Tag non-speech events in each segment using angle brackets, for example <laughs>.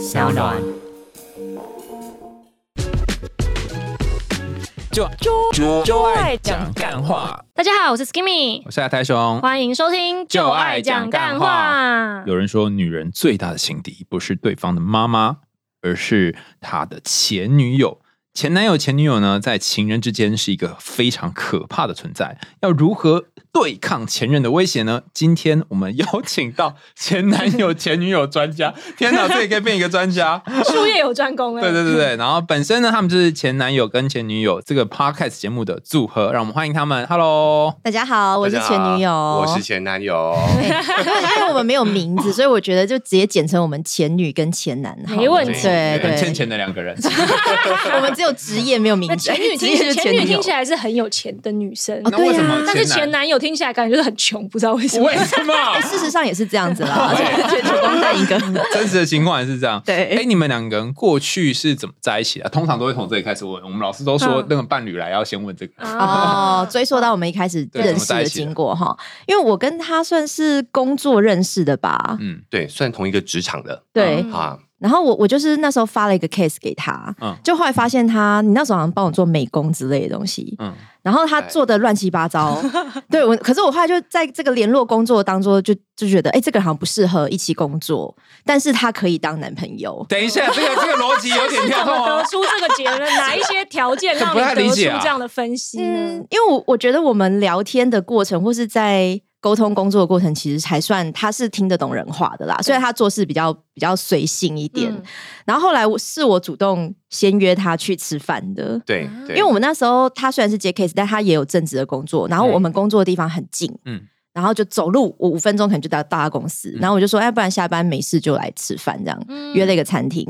小暖。就就就爱讲干话。大家好，我是 Skimmy，我是阿泰雄。欢迎收听就爱讲干话。有人说，女人最大的情敌不是对方的妈妈，而是她的前女友。前男友、前女友呢，在情人之间是一个非常可怕的存在。要如何对抗前任的威胁呢？今天我们邀请到前男友、<laughs> 前女友专家。天哪，这也可以变一个专家，<laughs> 术业有专攻哎。对对对对，然后本身呢，他们就是前男友跟前女友这个 podcast 节目的组合，让我们欢迎他们。Hello，大家好，我是前女友，我是前男友。<laughs> 因为我们没有名字，所以我觉得就直接简称我们前女跟前男，没问题。对对，欠钱的两个人，我们只有职业没有名字。前女听前女听起来是很有钱的女生，那为什么？但是前男友听起来感觉就是很穷，不知道为什么。为什么？事实上也是这样子啦，全球光在一个 <laughs> 真实的情况也是这样。对，哎，你们两个人过去是怎么在一起的？通常都会从这里开始问。我们老师都说，那个伴侣来要先问这个。哦，追溯到我们一开始认识的经过哈，因为我跟他算是工作认识的吧。嗯，对，算同一个职场的。对啊。然后我我就是那时候发了一个 case 给他，就后来发现他，你那时候好像帮我做美工之类的东西，嗯，然后他做的乱七八糟，<laughs> 对我，可是我后来就在这个联络工作当中，就就觉得，哎，这个好像不适合一起工作，但是他可以当男朋友。等一下，这个这个逻辑有点跳脱。得出这个结论？哪一些条件 <laughs> 让你得出这样的分析呢？因为我我觉得我们聊天的过程，或是在。沟通工作的过程其实才算他是听得懂人话的啦，虽然他做事比较比较随性一点。然后后来是我主动先约他去吃饭的，对，因为我们那时候他虽然是接 case，但他也有正职的工作，然后我们工作的地方很近，嗯，然后就走路我五分钟可能就到到他公司，然后我就说，哎，不然下班没事就来吃饭，这样约了一个餐厅，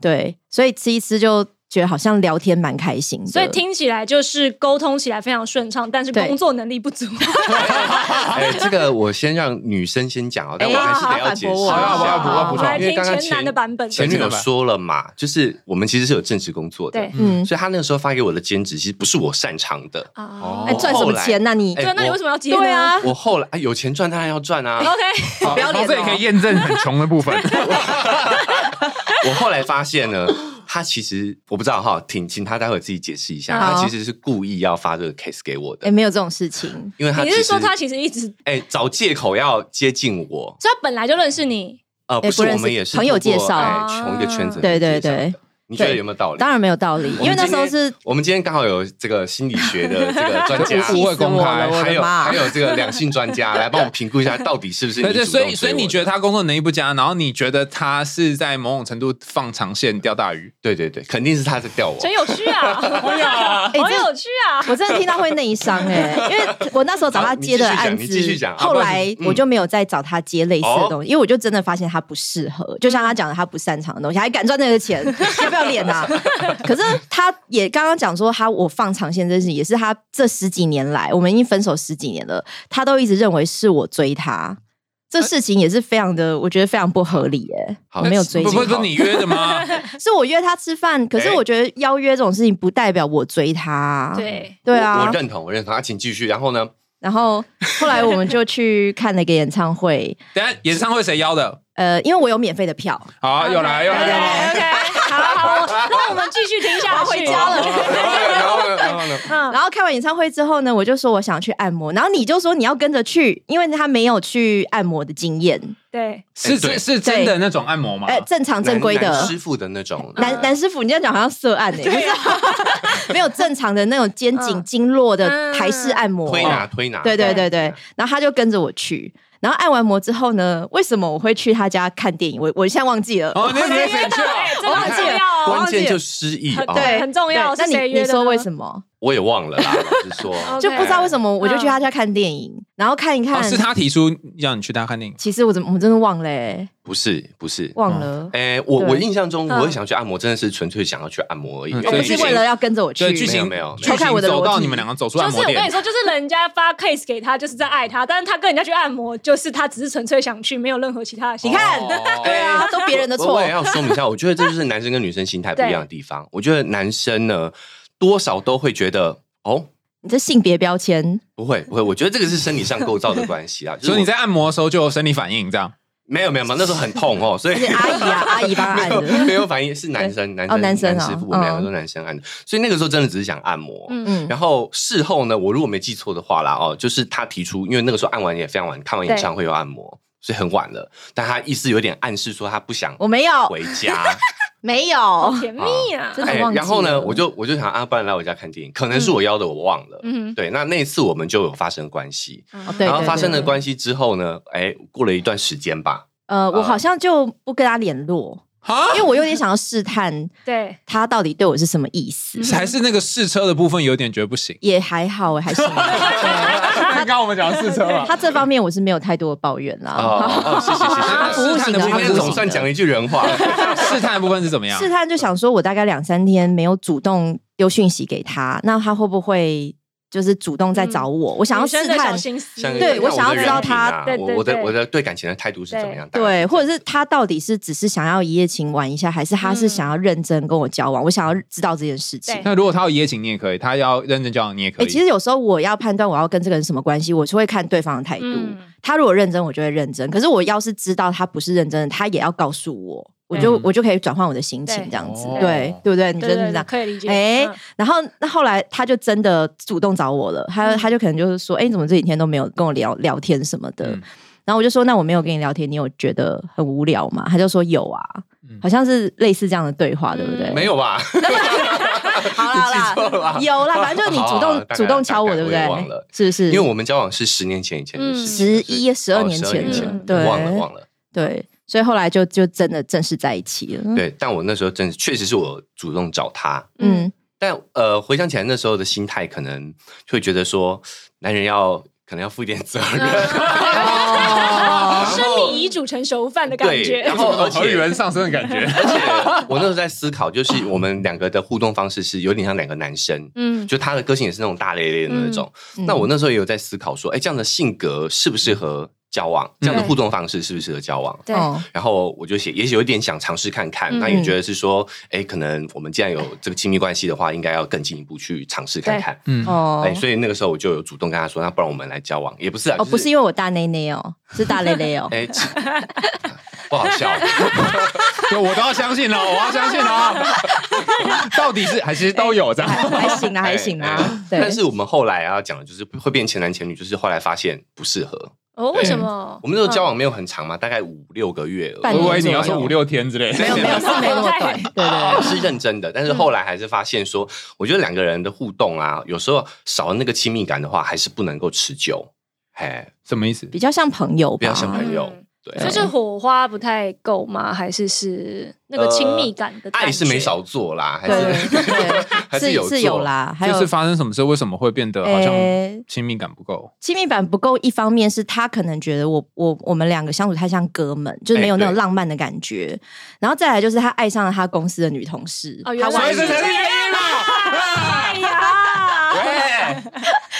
对，所以吃一吃就。觉得好像聊天蛮开心，所以听起来就是沟通起来非常顺畅，但是工作能力不足。<laughs> 哎，这个我先让女生先讲哦，但我还是得要解释。一下，要补充，因为刚刚前男的版本，前女友说了嘛，就是我们其实是有正式工作的，对，嗯，所以他那个时候发给我的兼职其实不是我擅长的。哦，哎，赚什么钱？呢？你对，那你为什么要接？对啊，我后来有钱赚当然要赚啊，<laughs> OK，不要脸，这也可以验证很穷的部分。<laughs> 我后来发现呢。他其实我不知道哈，请请他待会自己解释一下。他其实是故意要发这个 case 给我的。哎，没有这种事情，因为他你是说他其实一直哎找借口要接近我，所以他本来就认识你。呃，不是，我们也是朋友介绍，同一个圈子。对对对。你觉得有没有道理？当然没有道理，因为那时候是我们今天刚好有这个心理学的这个 <laughs> 专家，不会公开，还有还有这个两性专家来帮我们评估一下，到底是不是？对，所以所以你觉得他工作能力不佳，然后你觉得他是在某种程度放长线钓大鱼？对对对，肯定是他在钓我，真有趣啊！<laughs> <laughs> 好有趣啊！我真的听到会内伤哎，因为我那时候找他接的案子，后来我就没有再找他接类似的东西，因为我就真的发现他不适合，就像他讲的，他不擅长的东西，还敢赚那个钱，要不要脸啊？<laughs> 可是他也刚刚讲说，他我放长线这事情，也是他这十几年来，我们已经分手十几年了，他都一直认为是我追他，这事情也是非常的，我觉得非常不合理耶。我没有追，不是你约的吗？<laughs> 是我约他吃饭，可是我觉得邀约这种事情不代表我追他。对对啊，我认同，我认同。啊请继续，然后呢？然后后来我们就去看了一个演唱会。等下演唱会谁邀的？呃，因为我有免费的票。好，又来又来。OK，好好，<laughs> 那我们继续听下去。回家了。然后开完演唱会之后呢，我就说我想去按摩，然后你就说你要跟着去，因为他没有去按摩的经验。对，是是是真的那种按摩吗？哎，正常正规的师傅的那种。男男师傅，你这样讲好像涉案哎，<laughs> 没有正常的那种肩颈经络的台式按摩，推拿推拿。对对对对，然后他就跟着我去。然后按完摩之后呢？为什么我会去他家看电影？我我现在忘记了。哦，你 <laughs> 你选错，<laughs> 忘记了，关键就失忆。对，很重要。那你你说为什么？我也忘了啦，<laughs> 老实说，就不知道为什么我就去他家看电影，然后看一看。是他提出让你去他家看电影。其实我怎么我真的忘了？不是不是，忘了。哎，我我印象中，我会想去按摩，真的是纯粹想要去按摩而已，不是为了要跟着我去。剧情没有，偷看我的走到你们两个走出按摩店。就是我跟你说，就是人家发 case 给他，就是在爱他，但是他跟人家去按摩，就是他只是纯粹想去，没有任何其他的。你看，<laughs> 对啊，都别人的错。我也要说明一下，我觉得这就是男生跟女生心态不一样的地方。<laughs> 我觉得男生呢，多少都会觉得哦。你这性别标签不会不会，我觉得这个是生理上构造的关系啊。<laughs> 所以你在按摩的时候就有生理反应，这样没有没有嘛，那时候很痛哦，<laughs> 所以阿姨啊，阿姨帮按的，<laughs> 没有反应，是男生，男生，男生师傅，我们两个都男生按的，所以那个时候真的只是想按摩。嗯嗯，然后事后呢，我如果没记错的话啦，哦，就是他提出，因为那个时候按完也非常晚，看完演唱会有按摩，所以很晚了，但他意思有点暗示说他不想，我没有回家。没有甜蜜啊！哎，然后呢，我就我就想啊，不然来我家看电影，可能是我邀的，我忘了。嗯，对，那那次我们就有发生关系。然后发生了关系之后呢，哎，过了一段时间吧。呃，我好像就不跟他联络。因为我有点想要试探，对他到底对我是什么意思？<laughs> 还是那个试车的部分有点觉得不行？也还好，还行。<laughs> 刚刚我们讲试车了，他这方面我是没有太多的抱怨啦。哦，谢谢谢谢。<laughs> 服务型的部分总算讲一句人话。试探的部分是怎么样？试探就想说，我大概两三天没有主动丢讯息给他，那他会不会？就是主动在找我，我想要试探，对我想要知道他，我的我的对感情的态度是怎么样？对，或者是他到底是只是想要一夜情玩一下，还是他是想要认真跟我交往？我想要知道这件事情。那如果他要一夜情，你也可以；他要认真交往，你也可以。其实有时候我要判断我要跟这个人什么关系，我是会看对方的态度。他如果认真，我就会认真；可是我要是知道他不是认真的，他也要告诉我。我就我就可以转换我的心情，这样子，对对不对？你真的是这样，可以理解。哎，然后那后来他就真的主动找我了，他他就可能就是说，哎，你怎么这几天都没有跟我聊聊天什么的？然后我就说，那我没有跟你聊天，你有觉得很无聊吗？他就说有啊，好像是类似这样的对话，对不对？没有吧？<laughs> 好啦，<laughs> 有啦，反正就是你主动主动敲我，对不对？忘了是不是？因为我们交往是十年前以前的事，十一十二年前了，对，忘了忘了，对。所以后来就就真的正式在一起了。对，但我那时候真确实是我主动找他。嗯，但呃，回想起来那时候的心态，可能会觉得说，男人要可能要负一点责任。<laughs> 生米已煮成熟饭的感觉，然后 <laughs> 而且人上升的感觉。而且我那时候在思考，就是我们两个的互动方式是有点像两个男生。嗯，就他的个性也是那种大咧咧的那种。那我那时候也有在思考说，哎，这样的性格适不适合？交往这样的互动方式适不适合交往？对，然后我就写，也许有一点想尝试看看。那也觉得是说，哎，可能我们既然有这个亲密关系的话，应该要更进一步去尝试看看。嗯哦，哎，所以那个时候我就有主动跟他说，那不然我们来交往，也不是哦，不是因为我大内内哦，<laughs> 是大内内哦。<laughs> 哎，<laughs> 不好笑，我都要相信了，我要相信了。到底是还是都有这样？还行啊，还行啊。但是我们后来啊讲的就是会变前男前女，就是后来发现不适合。哦，为什么？<laughs> 我们那时候交往没有很长嘛，大概五六个月。我以为你要说五六天之类，没有没有是没那么短，<laughs> 对对，是认真的。但是后来还是发现说，我觉得两个人的互动啊，有时候少了那个亲密感的话，还是不能够持久。嘿，什么意思？比较像朋友，比较像朋友。对，就是火花不太够吗？还是是那个亲密感的爱是没少做啦，还是 <laughs> 还是有是有啦。还是发生什么事？为什么会变得好像亲密感不够？亲密感不够，一方面是他可能觉得我我我们两个相处太像哥们，就是没有那种浪漫的感觉。然后再来就是他爱上了他公司的女同事，他完全是原因了。哎呀，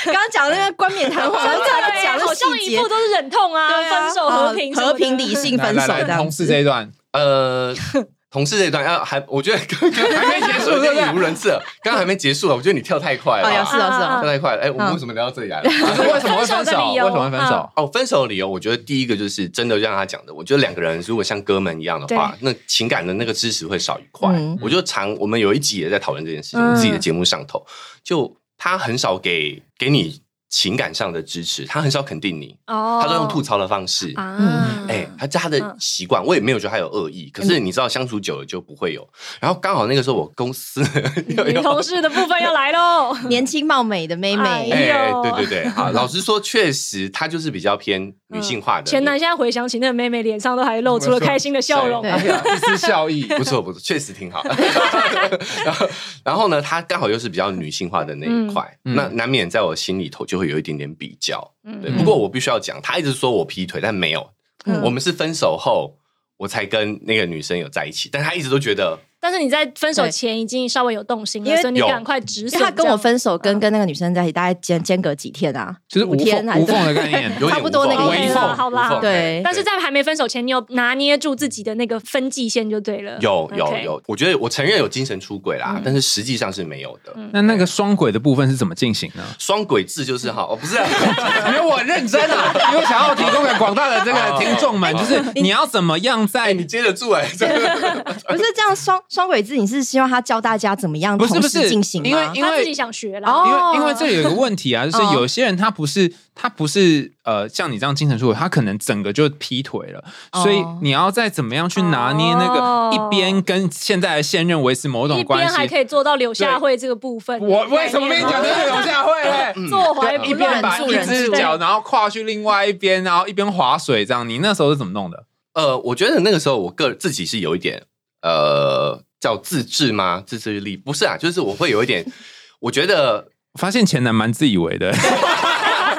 刚刚讲那个冠冕堂皇，真的讲的细节都是忍痛啊，分手和平和平理性分手的。同事这一段，呃，<laughs> 同事这一段要还，我觉得刚刚还没结束，对不对？语无伦次，刚刚还没结束了，我觉得你跳太快了。是啊是啊，跳太快了。哎，我们为什么聊到这里来了？为什么会分手？为什么会分手？哦，分手的理由，我觉得第一个就是真的让他讲的。我觉得两个人如果像哥们一样的话，那情感的那个支持会少一块。我就常我们有一集也在讨论这件事情，自己的节目上头就。他很少给给你。情感上的支持，他很少肯定你，他都用吐槽的方式。嗯，哎，他他的习惯，我也没有觉得他有恶意。可是你知道，相处久了就不会有。然后刚好那个时候，我公司 <laughs> 女同事的部分要来喽，<laughs> 年轻貌美的妹妹。哎，对对对，好，<laughs> 老实说，确实她就是比较偏女性化的。前男现在回想起那个妹妹，脸上都还露出了开心的笑容，一丝笑意，不错不错，确实挺好。然后然后呢，她刚好又是比较女性化的那一块，那难免在我心里头就会。有一点点比较，对。不过我必须要讲，他一直说我劈腿，但没有。我们是分手后，我才跟那个女生有在一起，但他一直都觉得但是你在分手前已经稍微有动心了，所以你赶快止损。他跟我分手，跟跟那个女生在一起，大概间间隔几天啊？就是五天无缝的概念，差不多那个意思，好啦。对，但是在还没分手前，你有拿捏住自己的那个分界线就对了。有有有，我觉得我承认有精神出轨啦，但是实际上是没有的。那那个双轨的部分是怎么进行呢？双轨制就是哈，哦不是，<laughs> 因为我认真啊，<laughs> 因为想要提供给广大的这个听众们，就是你要怎么样在你接得住哎，<laughs> 不是这样双双轨制，你是希望他教大家怎么样同时进行吗？因为因为他自己想学啦，因为因为这里有一个问题啊，就是有些人他不是他不是呃像你这样精神出轨，他可能整个就劈腿了，所以你要再怎么样去拿捏那个一边跟现在的现任维持某种关系，还可以做到柳下惠这个部分。我为什么跟你讲的是柳下惠嘞？坐怀一边把一只脚然后跨去另外一边，然后一边划水这样，你那时候是怎么弄的？呃，我觉得那个时候我个自己是有一点呃叫自制吗？自制力不是啊，就是我会有一点，<laughs> 我觉得发现前男蛮自以为的。<laughs>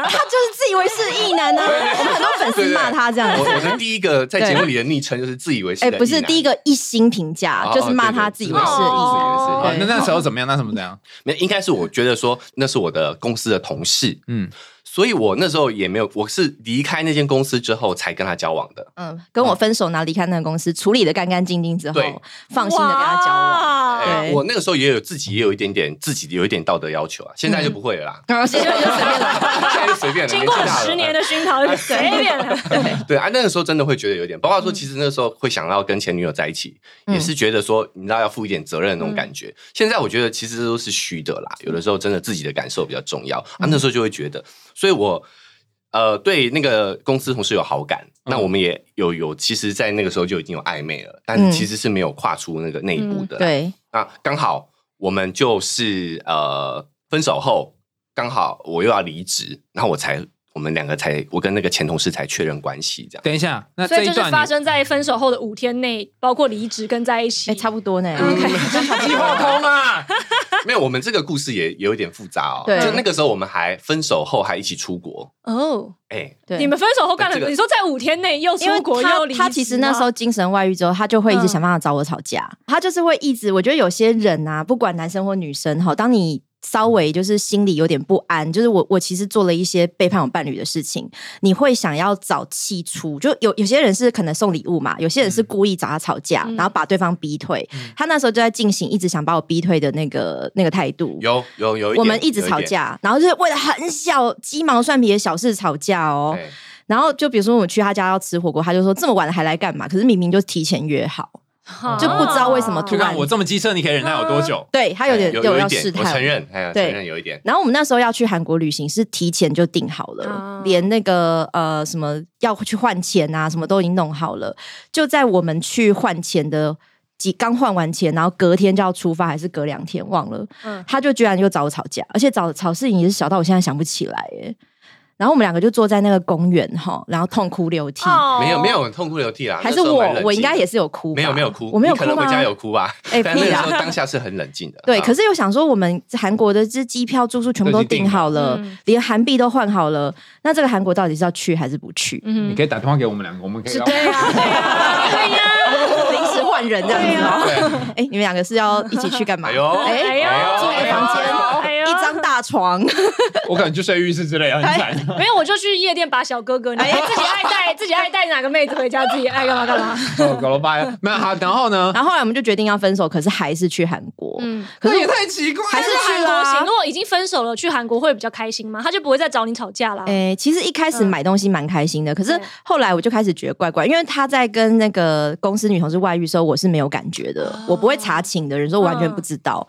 他就是自以为是异男呢，我们很多粉丝骂他这样。我我的第一个在节目里的昵称就是自以为是。哎，不是第一个一心评价，就是骂他自以为是。那那时候怎么样？那什么怎样？那应该是我觉得说那是我的公司的同事，嗯。所以我那时候也没有，我是离开那间公司之后才跟他交往的。嗯，跟我分手，然后离开那个公司，处理的干干净净之后，放心的跟他交往。我那个时候也有自己也有一点点自己有一点道德要求啊，现在就不会了啦。现在就随便了，<laughs> 现在就随便了。<laughs> 经过十年的熏陶，就随便了。<laughs> 对啊，那个时候真的会觉得有点，包括说其实那个时候会想要跟前女友在一起，也是觉得说你知道要负一点责任的那种感觉。现在我觉得其实都是虚的啦，有的时候真的自己的感受比较重要啊。那时候就会觉得。所以，我呃对那个公司同事有好感，那我们也有有，其实，在那个时候就已经有暧昧了，但其实是没有跨出那个那一步的。对，那刚好我们就是呃分手后，刚好我又要离职，然后我才。我们两个才，我跟那个前同事才确认关系，这样。等一下，那所以就是发生在分手后的五天内，包括离职跟在一起，哎，差不多呢。<laughs> 计划通啊？没有，我们这个故事也有一点复杂哦。对，就那个时候我们还分手后还一起出国哦。哎，你们分手后干了？你说在五天内又出国又离他其实那时候精神外遇之后，他就会一直想办法找我吵架。他就是会一直，我觉得有些人啊，不管男生或女生哈，当你。稍微就是心里有点不安，就是我我其实做了一些背叛我伴侣的事情，你会想要找气出，就有有些人是可能送礼物嘛，有些人是故意找他吵架，然后把对方逼退。他那时候就在进行一直想把我逼退的那个那个态度。有有有，我们一直吵架，然后就是为了很小鸡毛蒜皮的小事吵架哦。然后就比如说我去他家要吃火锅，他就说这么晚了还来干嘛？可是明明就提前约好。就不知道为什么突然我这么机车，你可以忍耐有多久？对他有点有要试探，我承认，承认有一点。然后我们那时候要去韩国旅行，是提前就定好了，连那个呃什么要去换钱啊，什么都已经弄好了。就在我们去换钱的几刚换完钱，然后隔天就要出发，还是隔两天忘了，嗯他就居然又找我吵架，而且找吵事情也是小到我现在想不起来耶。然后我们两个就坐在那个公园哈，然后痛哭流涕。没有没有痛哭流涕啦，还是我我应该也是有哭。没有没有哭，我没有哭可能回家有哭吧。<laughs> 哎，<laughs> 但那时候当下是很冷静的。<laughs> 对，可是又想说，我们韩国的这机票住宿全部都订好了，连韩币都换好了。那这个韩国到底是要去还是不去？嗯你可以打电话给我们两个，我们可以。对呀对呀对呀，临时换人这样子哦。哎，你们两个是要一起去干嘛？哎呦哎呦，住一个房间。大床，<laughs> 我可能就睡浴室之类，很惨。<laughs> 没有，我就去夜店把小哥哥，<laughs> 哎，自己爱带，自己爱带哪个妹子回家，自己爱干嘛干嘛。搞了八没有好，然后呢？然后后来我们就决定要分手，可是还是去韩国。嗯，可是也太奇怪，还是韩国行。如果已经分手了，去韩国会比较开心吗？他就不会再找你吵架了。哎，其实一开始买东西蛮开心的，可是后来我就开始觉得怪怪，因为他在跟那个公司女同事外遇的时候，我是没有感觉的，我不会查寝的人，说我完全不知道。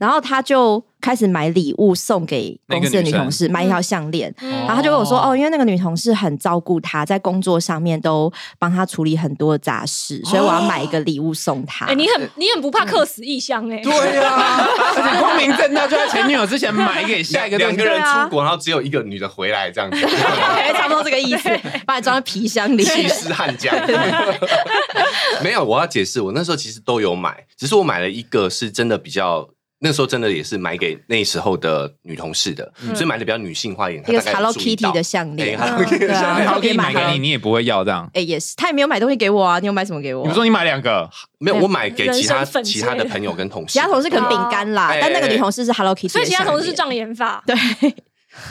然后他就开始买礼物送给公司的女同事，买一条项链。然后他就跟我说：“哦，因为那个女同事很照顾他，在工作上面都帮他处理很多杂事，所以我要买一个礼物送他。”哎，你很你很不怕客死异乡哎？对呀，<laughs> 光明正大就在前女友之前买给下一个两个人出国，然后只有一个女的回来这样子，<laughs> 差不多这个意思，把你装在皮箱里，气势悍将。<laughs> 没有，我要解释，我那时候其实都有买，只是我买了一个是真的比较。那时候真的也是买给那时候的女同事的，所以买的比较女性化一点。一个 Hello Kitty 的项链，Hello Kitty 的项链，可以买给你，你也不会要这样。哎，也是，他也没有买东西给我啊。你有买什么给我？你说你买两个，没有，我买给其他其他的朋友跟同事。其他同事可能饼干啦，但那个女同事是 Hello Kitty，所以其他同事是障眼法。<laughs> 对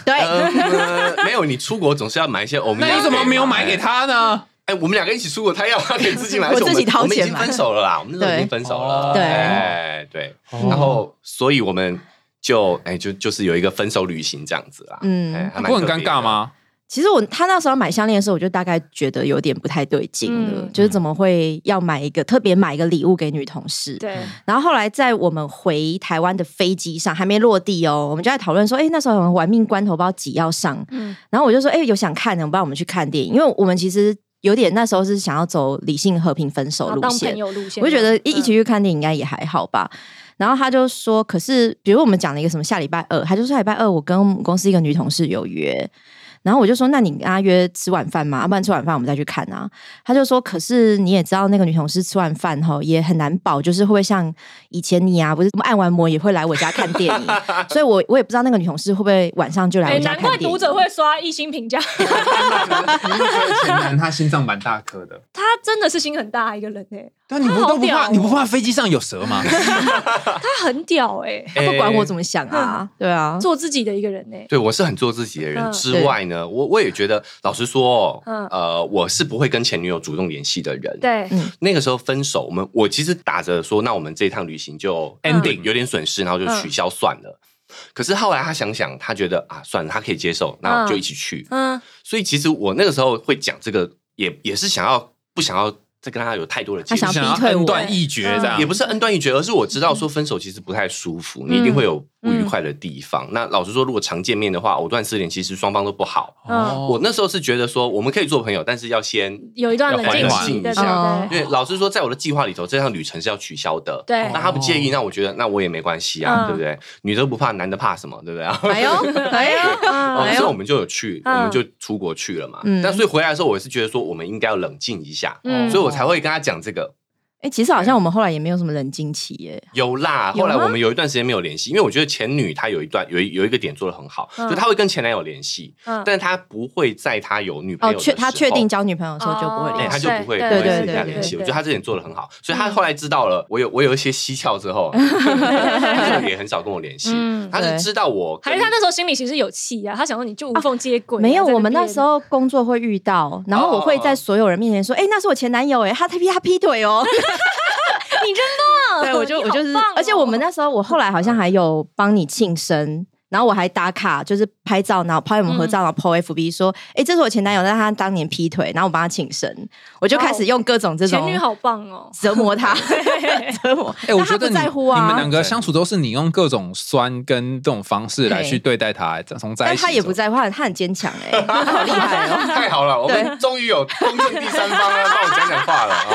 对，没有，你出国总是要买一些欧米。那你怎么没有买给他呢？哎，我们两个一起出国，他要他可以自己买，<laughs> 我自己掏钱。我们已经分手了啦，我们那时候已经分手了。对，哎对，然后所以我们就哎就就是有一个分手旅行这样子啦。嗯，不很尴尬吗？其实我他那时候买项链的时候，我就大概觉得有点不太对劲了，就是怎么会要买一个特别买一个礼物给女同事？对。然后后来在我们回台湾的飞机上还没落地哦，我们就在讨论说，哎，那时候玩命关头不知道几要上，嗯。然后我就说，哎，有想看的，我不然我们去看电影，因为我们其实。有点那时候是想要走理性和平分手路线，我就觉得一一起去看电影应该也还好吧。然后他就说，可是比如我们讲了一个什么下礼拜二，他就说下礼拜二我跟我们公司一个女同事有约。然后我就说，那你跟他约吃晚饭嘛？要不然吃晚饭我们再去看啊。他就说，可是你也知道，那个女同事吃完饭后也很难保，就是会不会像以前你啊，不是按完摩也会来我家看电影。所以我我也不知道那个女同事会不会晚上就来我家看电影。难怪读者会刷一星评价。<laughs> 前男他心脏蛮大颗的，他真的是心很大一个人哎。但你不都不怕？你不怕飞机上有蛇吗？<laughs> 他很屌哎，他不管我怎么想啊，对啊，做自己的一个人哎。对我是很做自己的人之外呢，我我也觉得，老实说，呃，我是不会跟前女友主动联系的人。对，那个时候分手，我们我其实打着说，那我们这一趟旅行就 ending，有点损失，然后就取消算了。可是后来他想想，他觉得啊，算了，他可以接受，那我就一起去。嗯，所以其实我那个时候会讲这个，也也是想要不想要。再跟他有太多的，他想恩断义绝这样，也不是恩断义绝，而是我知道说分手其实不太舒服，你一定会有不愉快的地方。那老实说，如果常见面的话，藕断丝连，其实双方都不好。我那时候是觉得说，我们可以做朋友，但是要先有一段冷静一下。因为老实说，在我的计划里头，这趟旅程是要取消的。对，那他不介意，那我觉得那我也没关系啊，对不对？女的不怕，男的怕什么？对不对？没有，<laughs> 没有。所以我们就有去，我们就出国去了嘛。但所以回来的时候，我是觉得说，我们应该要冷静一下，所以我才会跟他讲。这个，哎，其实好像我们后来也没有什么冷静期耶。有啦，后来我们有一段时间没有联系，因为我觉得前女她有一段有有一个点做的很好，就她会跟前男友联系，但是她不会在她有女朋友，确她确定交女朋友的时候就不会联系，她就不会不会私下联系。我觉得她这点做的很好，所以她后来知道了我有我有一些蹊跷之后，<laughs> 她就也很少跟我联系。她是知道我，还是她那时候心里其实有气啊？她想说你就无缝接轨。没有，我们那时候工作会遇到，然后我会在所有人面前说：“哎，那是我前男友，哎，他他劈他劈腿哦。” <laughs> 你真棒！对我就我就是，而且我们那时候我后来好像还有帮你庆生。然后我还打卡，就是拍照，然后拍我们合照，然后 po FB 说：“哎，这是我前男友，但他当年劈腿，然后我帮他请神。”我就开始用各种这种前女好棒哦，<laughs> <laughs> 折磨他，折磨。哎，我觉得你你们两个相处都是你用各种酸跟这种方式来去对待他，从在一起。他也不在乎，他很坚强哎，<laughs> 他好厉害哦！太好了，我们终于有公正第三方了，帮我讲讲话了啊！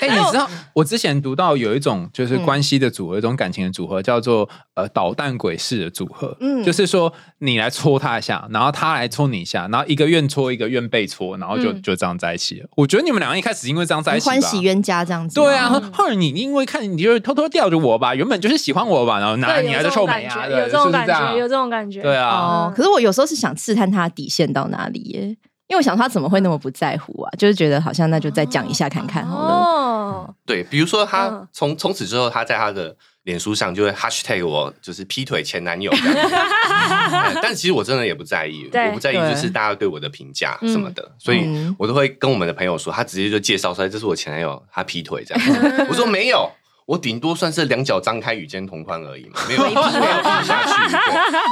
哎，你知道我之前读到有一种就是关系的组合，一种感情的组合，叫做呃导弹鬼式的组合。嗯，就是说你来戳他一下，然后他来戳你一下，然后一个愿戳，一个愿被戳，然后就就这样在一起了。我觉得你们两个一开始因为这样在一起，欢喜冤家这样子。对啊，后来你因为看你就是偷偷吊着我吧，原本就是喜欢我吧，然后拿你来的臭美啊，有这种感觉，有这种感觉。对啊，可是我有时候是想刺探他底线到哪里耶，因为我想他怎么会那么不在乎啊？就是觉得好像那就再讲一下看看好了。哦，对，比如说他从从此之后，他在他的。脸书上就会 hashtag 我就是劈腿前男友，<laughs> 但其实我真的也不在意，我不在意就是大家对我的评价什么的，所以我都会跟我们的朋友说，他直接就介绍出来，这是我前男友，他劈腿这样，我说没有。我顶多算是两脚张开与肩同宽而已嘛，没有没有低下去。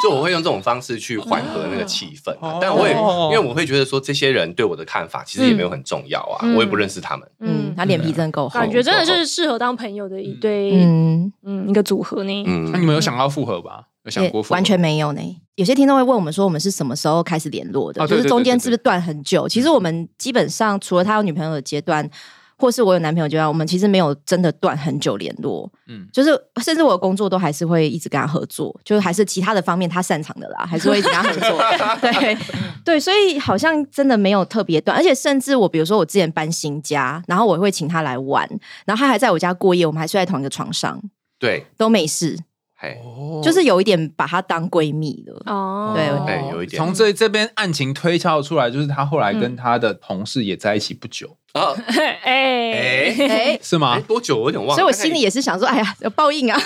就我会用这种方式去缓和那个气氛，但我也因为我会觉得说，这些人对我的看法其实也没有很重要啊，我也不认识他们。嗯，他脸皮真的够厚，感觉真的就是适合当朋友的一对，嗯嗯，一个组合呢。嗯，那你们有想要复合吧？有想过？完全没有呢。有些听众会问我们说，我们是什么时候开始联络的？就是中间是不是断很久？其实我们基本上除了他有女朋友的阶段。或是我有男朋友，就要我们其实没有真的断很久联络，嗯，就是甚至我的工作都还是会一直跟他合作，就是还是其他的方面他擅长的啦，还是会一直跟他合作，<laughs> 对对，所以好像真的没有特别断，而且甚至我比如说我之前搬新家，然后我会请他来玩，然后他还在我家过夜，我们还睡在同一个床上，对，都没事。就是有一点把她当闺蜜了。哦，对对，有一点。从这这边案情推敲出来，就是她后来跟她的同事也在一起不久。啊，<laughs> 哎哎，是吗？多久？我有点忘了。所以我心里也是想说，哎呀，有报应啊！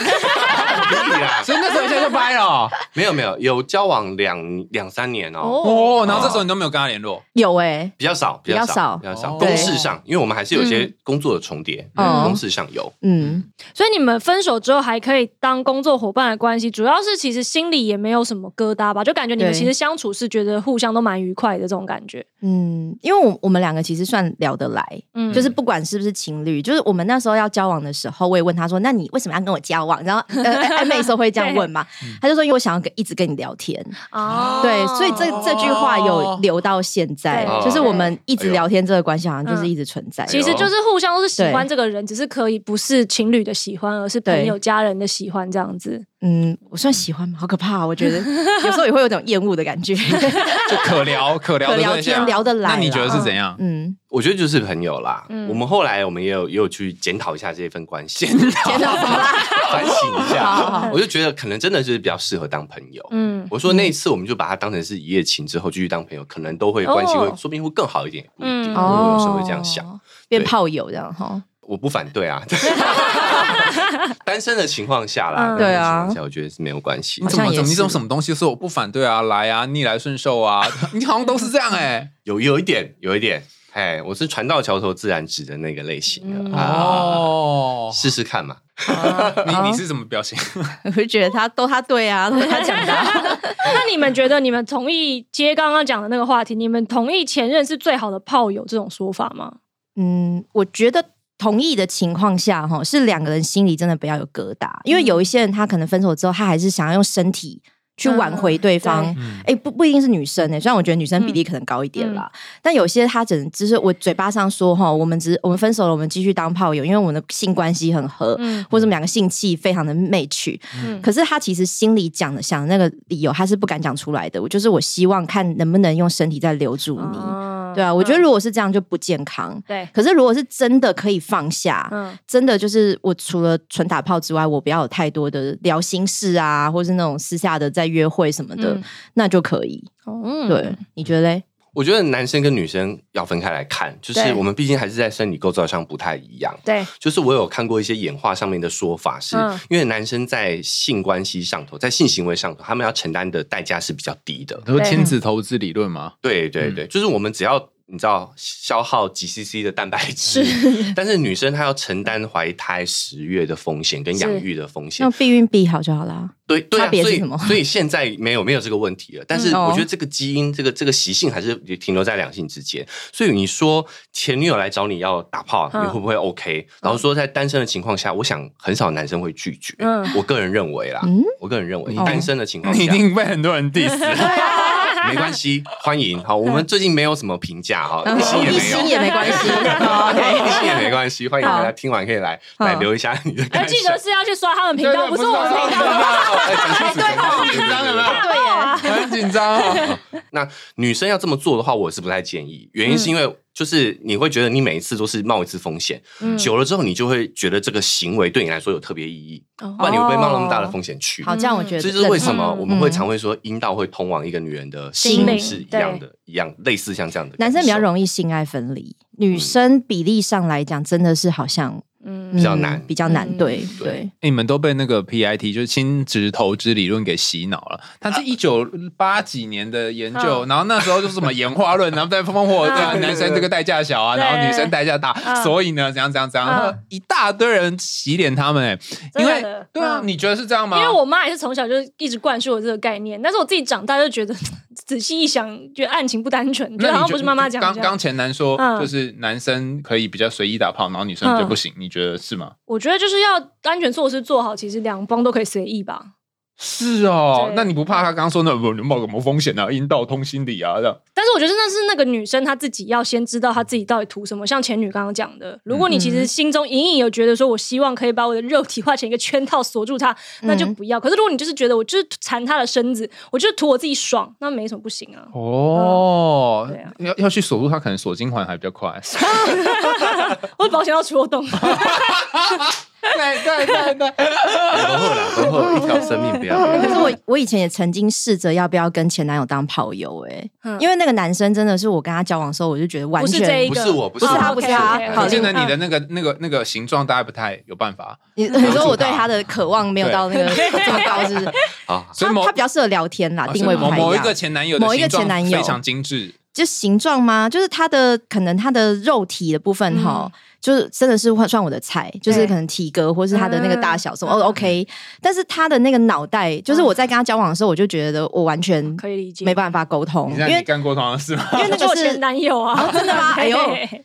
所以那时候一下就掰了。<laughs> 没有没有，有交往两两三年哦。哦，然后这时候你都没有跟他联络？有哎，比较少，比较少，比较少。公事上，因为我们还是有些工作的重叠，公事上有。嗯，所以你们分手之后还可以当工作伙伴的关系，主要是其实心里也没有什么疙瘩吧？就感觉你们其实相处是觉得互相都蛮愉快的这种感觉。嗯，因为我我们两个其实算聊得来。嗯，就是不管是不是情侣，就是我们那时候要交往的时候，我也问他说：“那你为什么要跟我交往？”然后暧昧时候会这样问嘛？他就说：“因为我想要跟一直跟你聊天。”哦，对，所以这这句话有留到现在，就是我们一直聊天这个关系好像就是一直存在。其实就是互相都是喜欢这个人，只是可以不是情侣的喜欢，而是朋友、家人的喜欢这样子。嗯，我算喜欢吗？好可怕，我觉得 <laughs> 有时候也会有种厌恶的感觉。就可聊 <laughs> 可聊聊天聊得来，那你觉得是怎样？嗯，我觉得就是朋友啦。我们后来我们也有也有去检讨一下这份关系，<laughs> 检讨反省一下。我就觉得可能真的是比较适合当朋友。嗯，我说那一次我们就把它当成是一夜情，之后继续当朋友，可能都会关系会说不定会更好一点。嗯，有时候会这样想，变炮友这样哈。我不反对啊，<laughs> 单身的情况下啦，对啊，我觉得是没有关系。你怎么怎么你种什么东西说我不反对啊？来啊，逆来顺受啊！<laughs> 你好像都是这样哎，<laughs> 有有一点，有一点，哎，我是船到桥头自然直的那个类型的哦，试试看嘛。你你是什么表情？我会觉得他都他对啊，都他讲的。那你们觉得你们同意接刚刚讲的那个话题？你们同意前任是最好的炮友这种说法吗？嗯，我觉得。同意的情况下，哈，是两个人心里真的不要有疙瘩，因为有一些人他可能分手之后，他还是想要用身体去挽回对方。哎，不不一定是女生哎，虽然我觉得女生比例可能高一点啦，但有些他只能只是我嘴巴上说哈，我们只我们分手了，我们继续当炮友，因为我们的性关系很合，或者我们两个性气非常的媚趣。可是他其实心里讲的想那个理由，他是不敢讲出来的。我就是我希望看能不能用身体再留住你。对啊，我觉得如果是这样就不健康。对，可是如果是真的可以放下，嗯，真的就是我除了纯打炮之外，我不要有太多的聊心事啊，或是那种私下的在约会什么的，那就可以。嗯，对，你觉得嘞？我觉得男生跟女生要分开来看，就是我们毕竟还是在生理构造上不太一样。对，就是我有看过一些演化上面的说法，是因为男生在性关系上头，在性行为上头，他们要承担的代价是比较低的。说亲子投资理论吗？对对对，就是我们只要。你知道消耗几 CC 的蛋白质，<laughs> 但是女生她要承担怀胎十月的风险跟养育的风险，用避孕避好就好了。对对啊，所以所以现在没有没有这个问题了。但是我觉得这个基因这个这个习性还是停留在两性之间。所以你说前女友来找你要打炮，你会不会 OK？然后说在单身的情况下，我想很少男生会拒绝。我个人认为啦，我个人认为单身的情况下，一定被很多人 diss。<laughs> <laughs> 没关系，欢迎。好，我们最近没有什么评价哈，一星也没有，一星也没关系，<laughs> 一星也没关系。欢迎大家听完可以来来留一下你的。要记得是要去刷他们频道，不是我们频道。很紧张有没有？对呀，很紧张。那女生要这么做的话，我是不太建议。原因是因为。就是你会觉得你每一次都是冒一次风险，久了之后你就会觉得这个行为对你来说有特别意义，不然你会被冒那么大的风险去。好，这样我觉得这就是为什么我们会常会说阴道会通往一个女人的心是一样的，一样类似像这样的。男生比较容易性爱分离，女生比例上来讲真的是好像。嗯，比较难，比较难，对对。你们都被那个 PIT 就是亲职投资理论给洗脑了。它是一九八几年的研究，然后那时候就是什么演化论，然后在烽火 <laughs> 对，男生这个代价小啊，然后女生代价大，所以呢，怎样怎样怎样，一大堆人洗脸他们哎，因为对啊，你觉得是这样吗？因为我妈也是从小就一直灌输我这个概念，但是我自己长大就觉得，<laughs> 仔细一想，觉得案情不单纯，好像不是妈妈讲。刚刚前男说，就是男生可以比较随意打炮，然后女生就不行，你。觉得是吗？我觉得就是要安全措施做好，其实两方都可以随意吧。是哦，那你不怕他刚刚说那不冒什么风险啊？阴道通心理啊这样。但是我觉得那是那个女生她自己要先知道她自己到底图什么。像前女刚刚讲的，如果你其实心中隐隐有觉得说我希望可以把我的肉体化成一个圈套锁住她，那就不要。可是如果你就是觉得我就是缠她的身子，我就是图我自己爽，那没什么不行啊。哦，对啊，要要去锁住她，可能锁金环还比较快。我保险要出动。<laughs> 对对对对，然后啦，不后一条生命不要。<laughs> 可是我我以前也曾经试着要不要跟前男友当炮友，哎，因为那个男生真的是我跟他交往的时候，我就觉得完全不是我，不是他，不是他。好，现在你的那个那个那个形状大概不太有办法。你你说我对他的渴望没有到那个这么高，是不是？<laughs> 啊，所以他他比较适合聊天啦，定位不太一样。某一个前男友，某一个前男友非常精致。就形状吗？就是他的可能他的肉体的部分哈，就是真的是算我的菜，就是可能体格或是他的那个大小什么 OK。但是他的那个脑袋，就是我在跟他交往的时候，我就觉得我完全可以理解，没办法沟通，因为干沟通的事吗？因为那个是男友啊，真的吗？<laughs> 哎呦，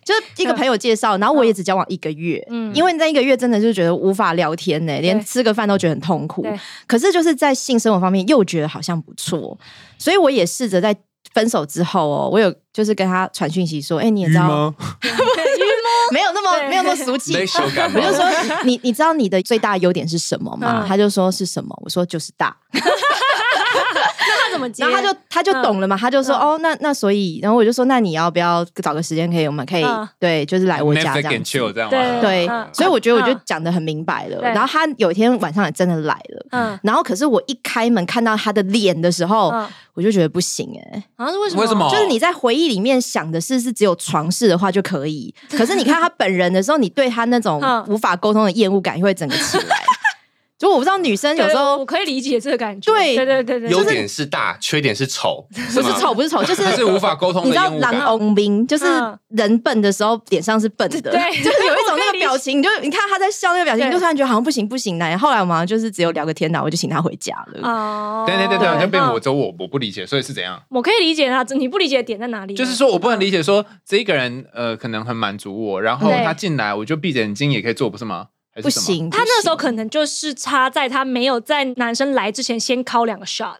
就是一个朋友介绍，然后我也只交往一个月，嗯，因为那一个月真的就觉得无法聊天呢，连吃个饭都觉得很痛苦。可是就是在性生活方面又觉得好像不错，所以我也试着在。分手之后哦，我有就是跟他传讯息说，哎，你也知道，<laughs> <laughs> 没有那么没有那么俗气，我就说你你知道你的最大优点是什么吗？他就说是什么？我说就是大。<laughs> 然后他就他就懂了嘛，他就说哦，那那所以，然后我就说，那你要不要找个时间可以，我们可以对，就是来我家这样，对对，所以我觉得我就讲的很明白了。然后他有一天晚上也真的来了，嗯，然后可是我一开门看到他的脸的时候，我就觉得不行哎，啊为什么？为什么？就是你在回忆里面想的是是只有床事的话就可以，可是你看他本人的时候，你对他那种无法沟通的厌恶感会整个起来。就我不知道女生有时候我可以理解这个感觉，对对对对对，优点是大，缺点是丑，不是丑不是丑，就是是无法沟通。你知道狼翁兵就是人笨的时候脸上是笨的，对，就是有一种那个 <laughs> 表情，你就你看他在笑那个表情，就突然觉得好像不行不行的。后来我们就是只有聊个天的，我就请他回家了。哦，对对对对，就被我走我我不理解，所以是怎样？我可以理解他，你不理解的点在哪里？就是说我不能理解说这个人呃可能很满足我，然后他进来我就闭着眼睛也可以做，不是吗？不行，他那时候可能就是差在他没有在男生来之前先敲两个 shot。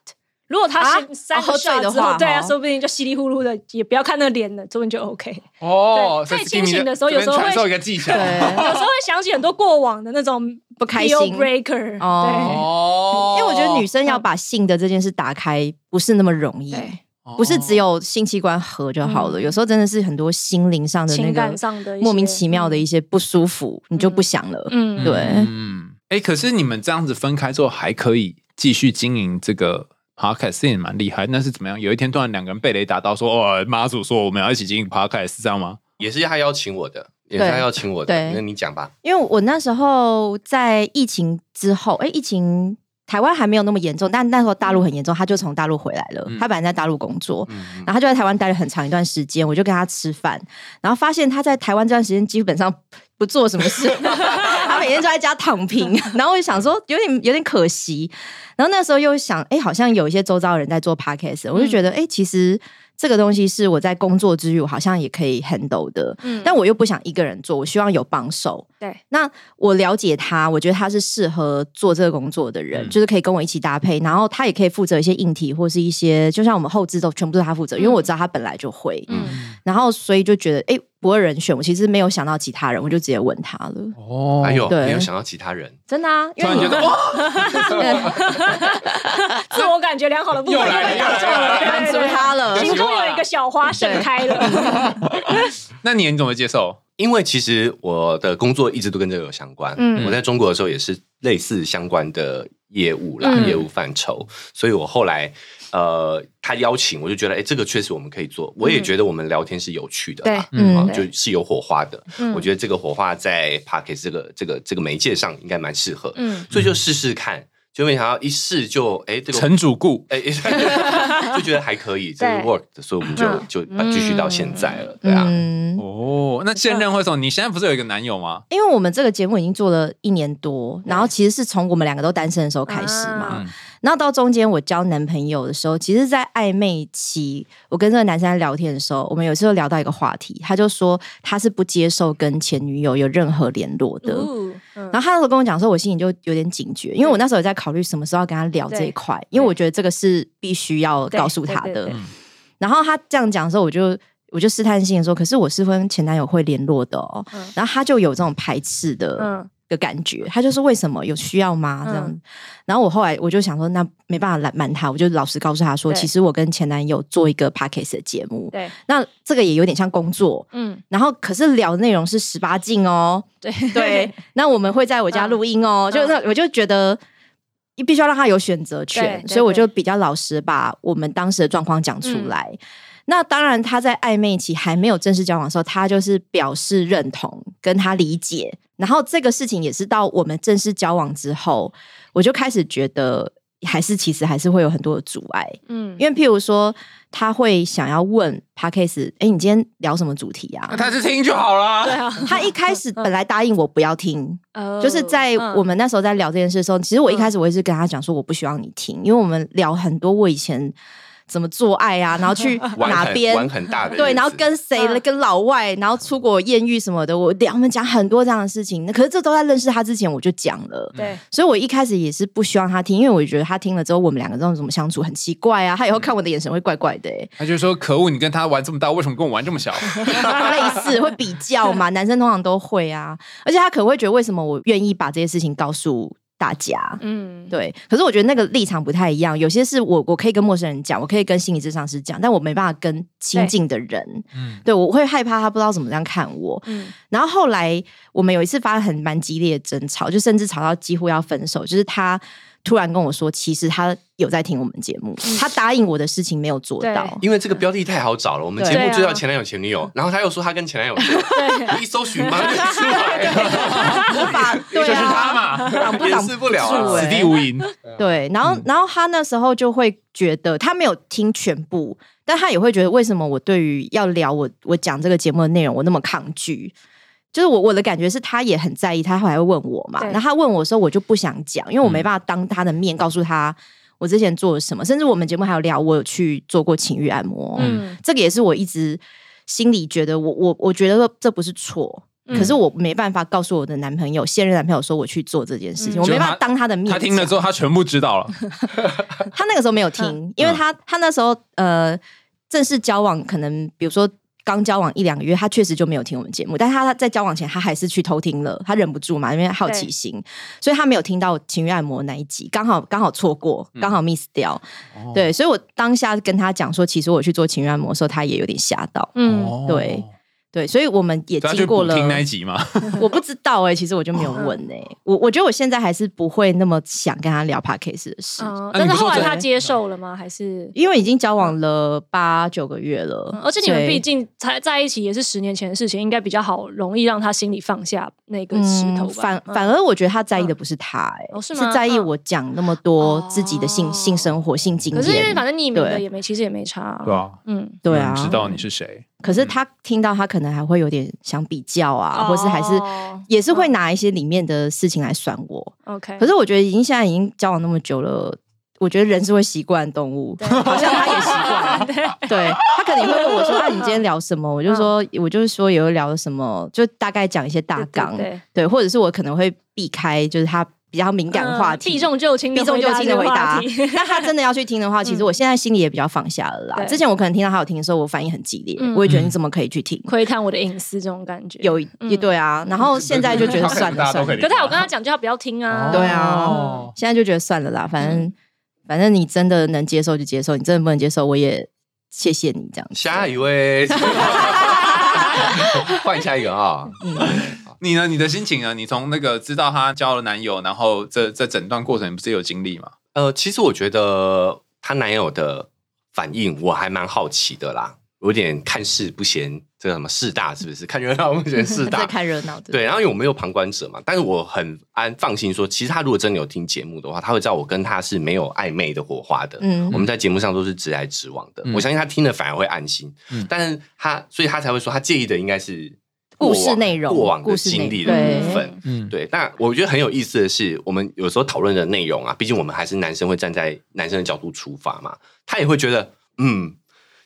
如果他先三个 shot 之后，对啊，说不定就稀里糊涂的，也不要看那脸了，说不定就 OK。哦，太清醒的时候，有时候会受一个技巧，有时候会想起很多过往的那种不开心。breaker。哦，因为我觉得女生要把性的这件事打开，不是那么容易。不是只有性器官合就好了，有时候真的是很多心灵上的那个莫名其妙的一些不舒服，你就不想了。嗯，对，嗯，哎，可是你们这样子分开之后还可以继续经营这个 podcast，也蛮厉害。那是怎么样？有一天突然两个人被雷打到，说：“哦，妈祖说我们要一起经营 podcast，是这样吗？”也是他邀请我的，也是他邀请我的。那你讲吧。因为我那时候在疫情之后，哎，疫情。台湾还没有那么严重，但那时候大陆很严重，他就从大陆回来了。他本来在大陆工作，然后他就在台湾待了很长一段时间。我就跟他吃饭，然后发现他在台湾这段时间基本上不做什么事，<laughs> 他每天就在家躺平。然后我就想说，有点有点可惜。然后那时候又想，哎，好像有一些周遭人在做 podcast，我就觉得，哎，其实。这个东西是我在工作之余，我好像也可以 handle 的，嗯，但我又不想一个人做，我希望有帮手。对，那我了解他，我觉得他是适合做这个工作的人，就是可以跟我一起搭配，然后他也可以负责一些硬体或是一些，就像我们后置都全部都是他负责，因为我知道他本来就会，嗯，然后所以就觉得，哎。不会人选，我其实没有想到其他人，我就直接问他了。哦，还有没有想到其他人？真的啊，因为觉得哇，<laughs> 自我感觉良好的部分又来了，满足他了，心中有一个小花盛开了。<laughs> 那你你怎么接受？因为其实我的工作一直都跟这个有相关。嗯，我在中国的时候也是类似相关的业务啦，业务范畴，所以我后来。呃，他邀请我就觉得，哎，这个确实我们可以做。我也觉得我们聊天是有趣的，对，嗯，就是有火花的。我觉得这个火花在 p a r k e 这个这个这个媒介上应该蛮适合，嗯，所以就试试看。就没想到一试就哎，这个陈主顾哎，<laughs> 就觉得还可以，这个 work，所以我们就就继续到现在了，对啊。哦，那现任会什么？你现在不是有一个男友吗？因为我们这个节目已经做了一年多，然后其实是从我们两个都单身的时候开始嘛。然后到中间我交男朋友的时候，其实，在暧昧期，我跟这个男生在聊天的时候，我们有时候聊到一个话题，他就说他是不接受跟前女友有任何联络的。然后他那时候跟我讲说，我心里就有点警觉，因为我那时候也在考虑什么时候要跟他聊这一块，因为我觉得这个是必须要告诉他的。然后他这样讲的时候，我就我就试探性的说，可是我是跟前男友会联络的哦。然后他就有这种排斥的。的感觉，他就是为什么有需要吗？这样，然后我后来我就想说，那没办法拦瞒他，我就老实告诉他说，其实我跟前男友做一个 p a c k a g e 的节目，对，那这个也有点像工作，嗯，然后可是聊的内容是十八禁哦，对 <laughs> 对，那我们会在我家录音哦，就那我就觉得你必须要让他有选择权，所以我就比较老实把我们当时的状况讲出来。那当然，他在暧昧期还没有正式交往的时候，他就是表示认同，跟他理解。然后这个事情也是到我们正式交往之后，我就开始觉得，还是其实还是会有很多的阻碍。嗯，因为譬如说，他会想要问 Parkes，哎，你今天聊什么主题啊？他是听就好了。对啊，他一开始本来答应我不要听，就是在我们那时候在聊这件事的时候，其实我一开始我也是跟他讲说，我不希望你听，因为我们聊很多我以前。怎么做爱啊？然后去 <laughs> 哪边玩很大的对，然后跟谁跟老外，然后出国艳遇什么的，我我们讲很多这样的事情。那可是这都在认识他之前我就讲了，对，所以我一开始也是不希望他听，因为我觉得他听了之后，我们两个这种怎么相处很奇怪啊。<laughs> 他以后看我的眼神会怪怪的。他就说：“可恶，你跟他玩这么大，为什么跟我玩这么小？” <laughs> 类似会比较嘛，男生通常都会啊。而且他可能会觉得，为什么我愿意把这些事情告诉？大家，嗯，对，可是我觉得那个立场不太一样。有些是我我可以跟陌生人讲，我可以跟心理咨商师讲，但我没办法跟亲近的人，嗯，对我会害怕他不知道怎么样看我，嗯。然后后来我们有一次发生很蛮激烈的争吵，就甚至吵到几乎要分手，就是他。突然跟我说，其实他有在听我们节目，他答应我的事情没有做到，因为这个标的太好找了。我们节目就叫前男友前女友，然后他又说他跟前男友，对，一搜寻马上出来，无法，就是他嘛，挡不挡不了，死地无银。对，然后然后他那时候就会觉得他没有听全部，但他也会觉得为什么我对于要聊我我讲这个节目的内容我那么抗拒。就是我我的感觉是他也很在意，他后来会问我嘛。那他问我的时候，我就不想讲，因为我没办法当他的面告诉他我之前做了什么。甚至我们节目还有聊，我有去做过情欲按摩，嗯，这个也是我一直心里觉得我我我觉得这不是错，可是我没办法告诉我的男朋友现任男朋友说我去做这件事情，我没办法当他的面。他听了之后，他全部知道了。<laughs> 他那个时候没有听，因为他他那时候呃正式交往，可能比如说。刚交往一两个月，他确实就没有听我们节目，但他在交往前，他还是去偷听了，他忍不住嘛，因为好奇心，所以他没有听到情欲按摩那一集，刚好刚好错过，刚好 miss 掉，对，所以我当下跟他讲说，其实我去做情欲按摩的时候，他也有点吓到，嗯，对。对，所以我们也经过了听那一集吗？<laughs> 我不知道哎，其实我就没有问哎。我我觉得我现在还是不会那么想跟他聊 p a d k a s 的事。但是后来他接受了吗？还是因为已经交往了八九个月了，而且你们毕竟才在一起也是十年前的事情，应该比较好，容易让他心里放下那个石头。反反而我觉得他在意的不是他哎，是在意我讲那么多自己的性性生活、性经验。可是因为反正匿名的也没，其实也没差。对啊，嗯，对啊，知道你是谁。可是他听到，他可能还会有点想比较啊，或是还是也是会拿一些里面的事情来算我。OK，可是我觉得已经现在已经交往那么久了，我觉得人是会习惯动物，好像他也习惯。<laughs> 对，他可能会问我说：“那，你今天聊什么？” <laughs> 我就说：“我就是说有聊什么，就大概讲一些大纲。”对，或者是我可能会避开，就是他。比较敏感话题，避重就轻，避重就轻的回答。<laughs> 那他真的要去听的话，其实我现在心里也比较放下了啦。之前我可能听到他有听的时候，我反应很激烈，我也觉得你怎么可以去听，窥探我的隐私这种感觉。有也对啊，然后现在就觉得算了 <laughs> 算了。可是我跟他讲，叫他不要听啊。对啊，现在就觉得算了啦，反正反正你真的能接受就接受，你真的不能接受，我也谢谢你这样。下一位，<laughs> 换下一个啊。你呢？你的心情呢？你从那个知道她交了男友，然后这这整段过程不是有经历吗？呃，其实我觉得她男友的反应我还蛮好奇的啦，有点看事不嫌这个什么事大，是不是？<laughs> 看热闹不嫌事大，看热闹对。然后因为我没有旁观者嘛，但是我很安放心说，其实他如果真的有听节目的话，他会知道我跟他是没有暧昧的火花的。嗯，我们在节目上都是直来直往的。我相信他听了反而会安心。嗯，但是他所以他才会说，他介意的应该是。故事内容、过往的经历的部分，嗯，对。但我觉得很有意思的是，我们有时候讨论的内容啊，毕竟我们还是男生，会站在男生的角度出发嘛。他也会觉得，嗯，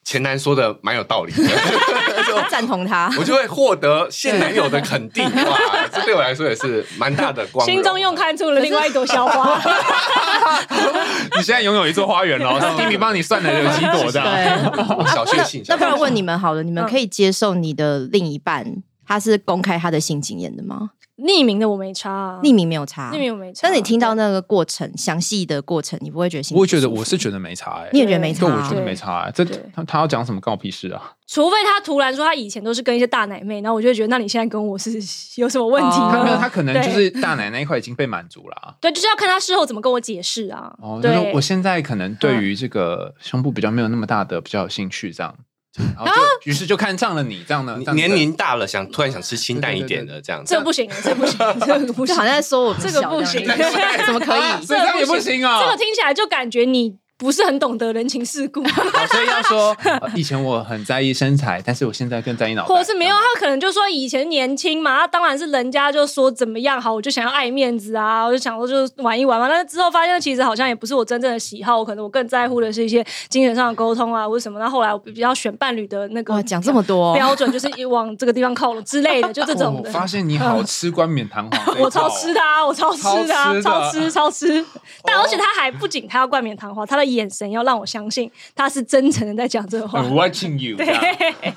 前男说的蛮有道理的，<laughs> 就赞同他，我就会获得现男友的肯定。哇，<laughs> 这对我来说也是蛮大的光。心中又看出了另外一朵小花。<laughs> 你现在拥有一座花园了，弟弟帮你算了有几朵的。对，小确幸。那不然问你们好了，你们可以接受你的另一半？他是公开他的性经验的吗？匿名的我没差，匿名没有差，匿名我没差。但是你听到那个过程，详细的过程，你不会觉得？我会觉得我是觉得没差，哎，你也觉得没差？我觉得没差，这他他要讲什么告屁事啊？除非他突然说他以前都是跟一些大奶妹，然后我就觉得，那你现在跟我是有什么问题他？没有，他可能就是大奶那一块已经被满足了。<laughs> 对，就是要看他事后怎么跟我解释啊。哦，就是我现在可能对于这个胸部比较没有那么大的比较有兴趣，这样。然后就于是就看上了你这样的，年龄大了想突然想吃清淡一点的这样子，这不行，这不行，<laughs> 这个不行，好像在说我这个不行，<laughs> 怎么可以？<laughs> 这个也不行啊！这个听起来就感觉你。不是很懂得人情世故，<laughs> 所以要说以前我很在意身材，但是我现在更在意脑袋。或是没有，他可能就说以前年轻嘛，他当然是人家就说怎么样好，我就想要爱面子啊，我就想说就玩一玩嘛。但是之后发现其实好像也不是我真正的喜好，可能我更在乎的是一些精神上的沟通啊，或者什么。那后来我比较选伴侣的那个讲这么多标准，就是往这个地方靠了之类的，<laughs> 就这种。我发现你好吃冠冕堂皇，我超吃他，我超吃他，超吃超吃。但而且他还不仅他要冠冕堂皇，他的眼神要让我。相信他是真诚的在讲这话。Watching you。对。<laughs>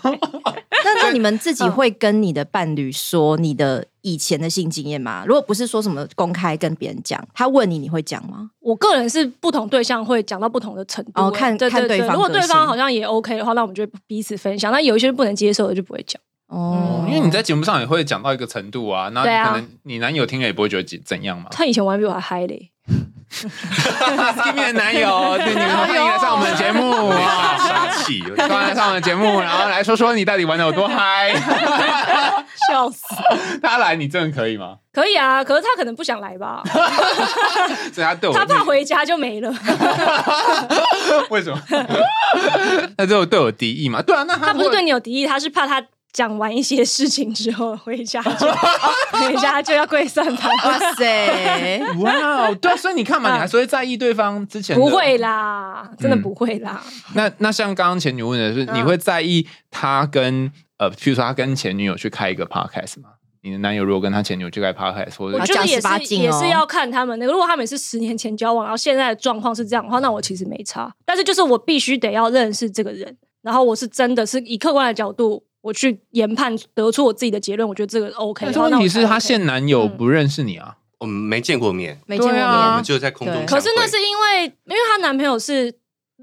那那你们自己会跟你的伴侣说你的以前的性经验吗？如果不是说什么公开跟别人讲，他问你，你会讲吗？我个人是不同对象会讲到不同的程度。哦，看看对方。如果对方好像也 OK 的话，那我们就彼此分享。那有一些不能接受的就不会讲。哦，因为你在节目上也会讲到一个程度啊，那可能你男友听了也不会觉得怎怎样嘛。他以前玩比我还嗨嘞。<laughs> 见面男友，对，你们欢迎来上我们的节目啊！杀气，<laughs> 欢迎来上我们的节目，然后来说说你到底玩的有多嗨，<laughs> 笑死！他来，你真的可以吗？可以啊，可是他可能不想来吧？所以他对我，他怕回家就没了。为什么？他就对我敌意嘛？对啊，那他不是对你有敌意，他是怕他。讲完一些事情之后，回家就 <laughs> 回家就要跪算盘。哇塞！哇，对啊，所以你看嘛，你还是会在意对方之前？不会啦，真的不会啦。那那像刚刚前女问的是，你会在意他跟呃，譬如说他跟前女友去开一个 podcast 吗？你的男友如果跟他前女友去开 podcast，或者我觉得也是也是要看他们那个。如果他们是十年前交往，然后现在的状况是这样的话，那我其实没差。但是就是我必须得要认识这个人，然后我是真的是以客观的角度。我去研判得出我自己的结论，我觉得这个 OK。但是问题是，她现男友不认识你啊，我们没见过面，没见过面，我们就在空中。可是那是因为，因为她男朋友是。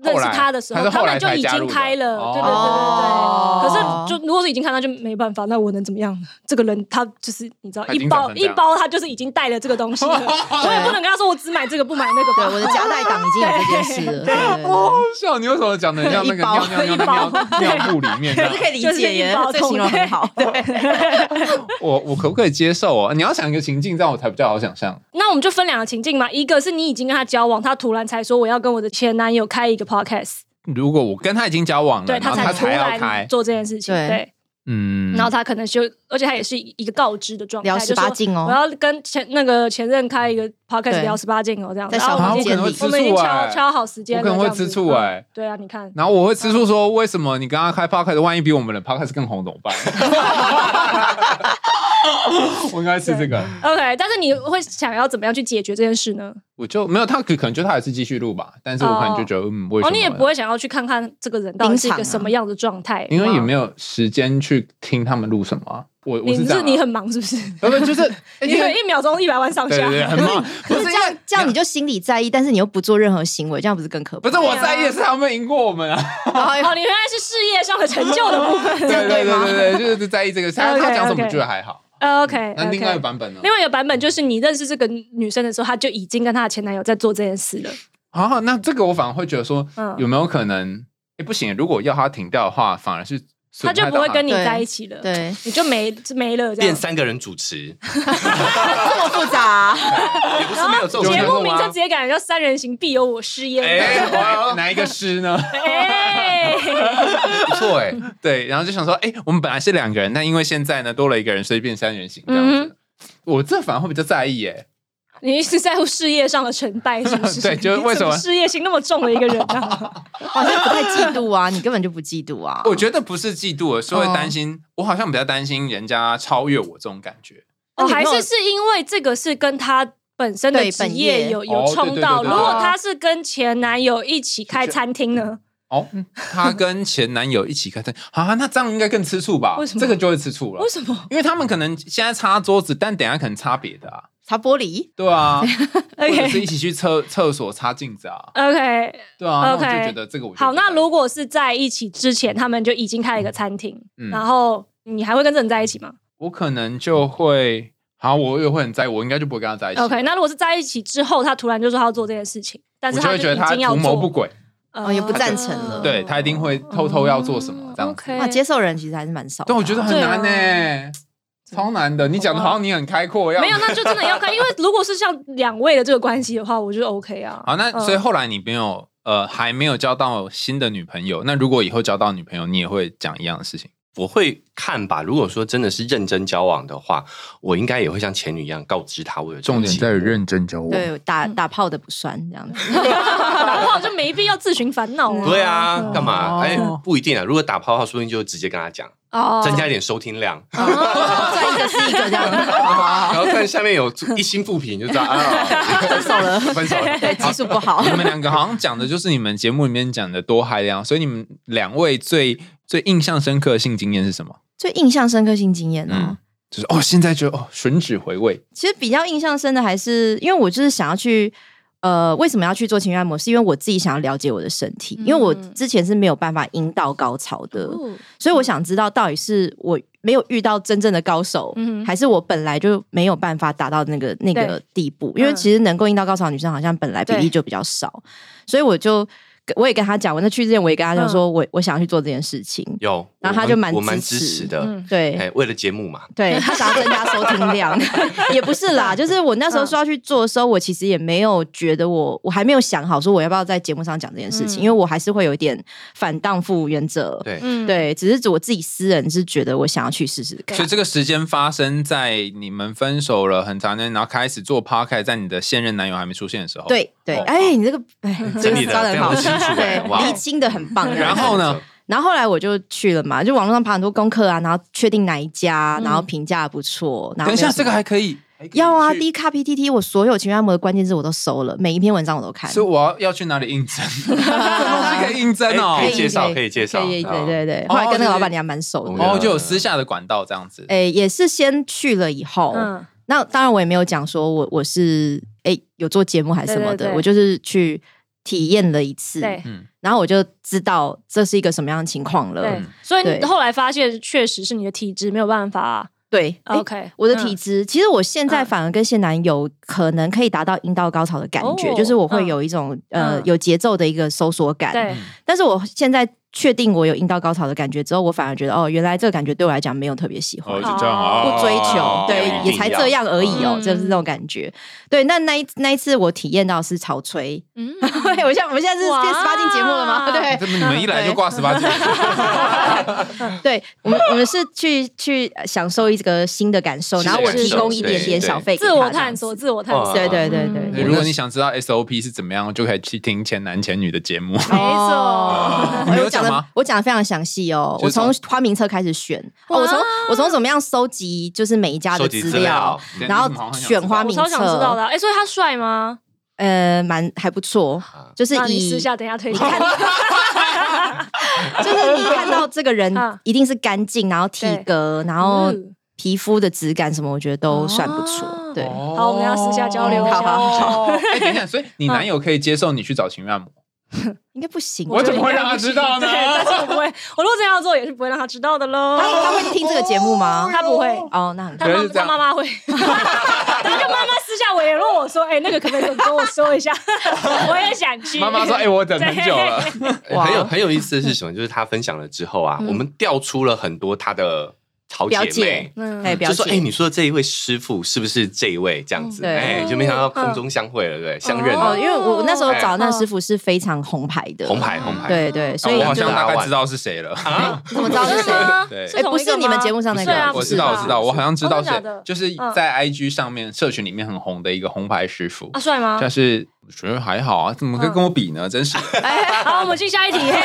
认识他的时候，他们就已经开了，对对对对对。可是，就如果是已经开，那就没办法。那我能怎么样呢？这个人他就是你知道，一包一包，他就是已经带了这个东西了。<laughs> 我也不能跟他说我只买这个不买那个。对，我的夹带党已经有这件事了。哦，笑，你为什么讲的像那个尿尿尿尿尿布里面？可是可以理解耶，这形容很好。<laughs> 我我可不可以接受啊？你要想一个情境，这样我才比较好想象。那我们就分两个情境嘛，一个是你已经跟他交往，他突然才说我要跟我的前男友开一个。Podcast，如果我跟他已经交往了，对他才才要开。做这件事情，对，嗯，然后他可能就，而且他也是一个告知的状态，聊十八禁哦，我要跟前那个前任开一个 Podcast 聊十八禁哦，这样，然后我们我们已经敲敲好时间，可能会吃醋哎，对啊，你看，然后我会吃醋说，为什么你刚刚开 Podcast，万一比我们的 Podcast 更红怎么办？<laughs> 我应该是这个，OK，但是你会想要怎么样去解决这件事呢？我就没有，他可可能就他还是继续录吧，但是我可能就觉得，嗯，为什么？你也不会想要去看看这个人到底是一个什么样的状态，因为也没有时间去听他们录什么。我我是你很忙是不是？<laughs> 不就是 <laughs> 你可能一秒钟一百万上下，对对，很忙。可是这样这样你就心里在意，但是你又不做任何行为，这样不是更可怕？不是我在意的是他们赢过我们啊！<laughs> 哦，你原来是事业上的成就的部分，对对对对对，就是在意这个。他他讲什么觉得还好。OK，那另外一个版本呢？另外一个版本就是你认识这个女生的时候，她就已经跟她的前男友在做这件事了。啊，那这个我反而会觉得说，有没有可能？哎，不行，如果要他停掉的话，反而是。他就不会跟你在一起了，对，你就没没了，变三个人主持，这么复杂，也不是没有节目名就直接改叫“三人行必有我师焉”，哪一个师呢？哎，不错哎，对，然后就想说，哎，我们本来是两个人，但因为现在呢多了一个人，所以变三人行这样子。我这反而会比较在意哎。你一直在乎事业上的成败，是不是？<laughs> 对，就是为什么事业心那么重的一个人啊？<laughs> 好像不太嫉妒啊，你根本就不嫉妒啊。我觉得不是嫉妒，是会担心。我好像比较担心人家超越我这种感觉。哦，还是是因为这个是跟他本身的职业有有冲到。如果他是跟前男友一起开餐厅呢？哦，他跟前男友一起开车啊，那这样应该更吃醋吧？为什么？这个就会吃醋了。为什么？因为他们可能现在擦桌子，但等下可能擦别的啊，擦玻璃。对啊，<laughs> 或者是一起去厕厕所擦镜子啊。OK，对啊，OK，就觉得这个好。那如果是在一起之前，他们就已经开了一个餐厅，然后你还会跟这人在一起吗？我可能就会，好，我也会很在意，我应该就不会跟他在一起。OK，那如果是在一起之后，他突然就说他要做这件事情，但是他就会觉得他图谋不轨。哦，也不赞成了。对他一定会偷偷要做什么这样子。哇，接受人其实还是蛮少。但我觉得很难呢，超难的。你讲的好像你很开阔，一样没有，那就真的要看。因为如果是像两位的这个关系的话，我觉得 OK 啊。好，那所以后来你没有呃还没有交到新的女朋友，那如果以后交到女朋友，你也会讲一样的事情。我会看吧。如果说真的是认真交往的话，我应该也会像前女一样告知她。我有重点在于认真交往，对打打炮的不算这样子，<laughs> 打炮就没必要自寻烦恼。对啊，干嘛？哎，不一定啊。如果打炮的话，说不定就直接跟他讲，哦，增加一点收听量，<laughs> 赚一个是一个这样。<laughs> 然后看下面有一星复评，就知道啊，分手了，分手了，<laughs> 对，技术不好。你们两个好像讲的就是你们节目里面讲的多嗨量，所以你们两位最。最印象深刻性经验是什么？最印象深刻性经验呢？就是哦，现在就哦，吮指回味。其实比较印象深的还是，因为我就是想要去，呃，为什么要去做情绪按摩？是因为我自己想要了解我的身体，因为我之前是没有办法阴道高潮的，所以我想知道到底是我没有遇到真正的高手，还是我本来就没有办法达到那个那个地步？因为其实能够阴道高潮的女生好像本来比例就比较少，所以我就。我也跟他讲，我那去之前我也跟他讲，说我我想要去做这件事情。有，然后他就蛮我蛮支持的。对，为了节目嘛。对他想要增加收听量，<laughs> 也不是啦，就是我那时候说要去做的时候，我其实也没有觉得我我还没有想好说我要不要在节目上讲这件事情，因为我还是会有一点反荡妇原则。对，对，只是我自己私人是觉得我想要去试试看。所以这个时间发生在你们分手了很长时间，然后开始做 p a r k 在你的现任男友还没出现的时候。对对，哎，你这个哎，整理的非常 <laughs> 清楚，对，厘清的很棒。然后呢？然后后来我就去了嘛，就网络上爬很多功课啊，然后确定哪一家，然后评价不错。等一下，这个还可以。要啊，D 卡 PTT，我所有情绪按摩的关键字我都搜了，每一篇文章我都看。所以我要要去哪里应征？<laughs> 这东西可以应征哦，可以介绍，可以介绍。对对对，后来跟那个老板娘蛮熟的，然后就有私下的管道这样子。哎，也是先去了以后，那当然我也没有讲说我我是哎有做节目还是什么的，我就是去。体验了一次，对，然后我就知道这是一个什么样的情况了。对，所以你后来发现，确实是你的体质没有办法。对，OK，我的体质，其实我现在反而跟现男友可能可以达到阴道高潮的感觉，就是我会有一种呃有节奏的一个收缩感。对，但是我现在。确定我有阴道高潮的感觉之后，我反而觉得哦，原来这个感觉对我来讲没有特别喜欢，不追求，对，也才这样而已哦，就是这种感觉。对，那那一那一次我体验到是潮吹，<laughs> 嗯，我现我们现在是变十八禁节目了吗？对，你们一来就挂十八禁。<laughs> 对，我们我们是去去享受一个新的感受，然后我提供一点点小费，自我探索，自我探索。对对对对。如果你想知道 SOP 是怎么样，就可以去听前男前女的节目。没错。<laughs> 我有讲的非常详细哦，我从花名册开始选，我从我从怎么样收集，就是每一家的资料，然后选花名册。超想知道的，哎，所以他帅吗？呃，蛮还不错，就是以私下等下推荐，<laughs> 就是你看到这个人一定是干净，然后体格，然后皮肤的质感什么，我觉得都算不错。对，好，我们要私下交流一下。哎，等一下，所以你男友可以接受你去找情缘按摩？<laughs> 应该不行，我怎么会让他知道呢？<laughs> 但是我不会，<laughs> 我如果这样做也是不会让他知道的喽。他他会听这个节目吗？他不会。哦，那很他妈他妈妈会，他就妈妈私下联络我说，哎，那个可不可以跟我说一下？我也想去。妈妈说，哎，我等很久了。很有很有意思的是什么？就是他分享了之后啊，我们调出了很多他的。好姐妹，嗯，就说：“哎，你说的这一位师傅是不是这一位这样子？哎，就没想到空中相会了，对，相认了。因为我那时候找那师傅是非常红牌的，红牌，红牌，对对，所以我好像大概知道是谁了。怎么知道是谁？对，哎，不是你们节目上那个，我知道，我知道，我好像知道是，就是在 IG 上面社群里面很红的一个红牌师傅。啊，帅吗？但是。”觉得还好啊，怎么可以跟我比呢？真是。<laughs> 好，我们进下一题。嘿，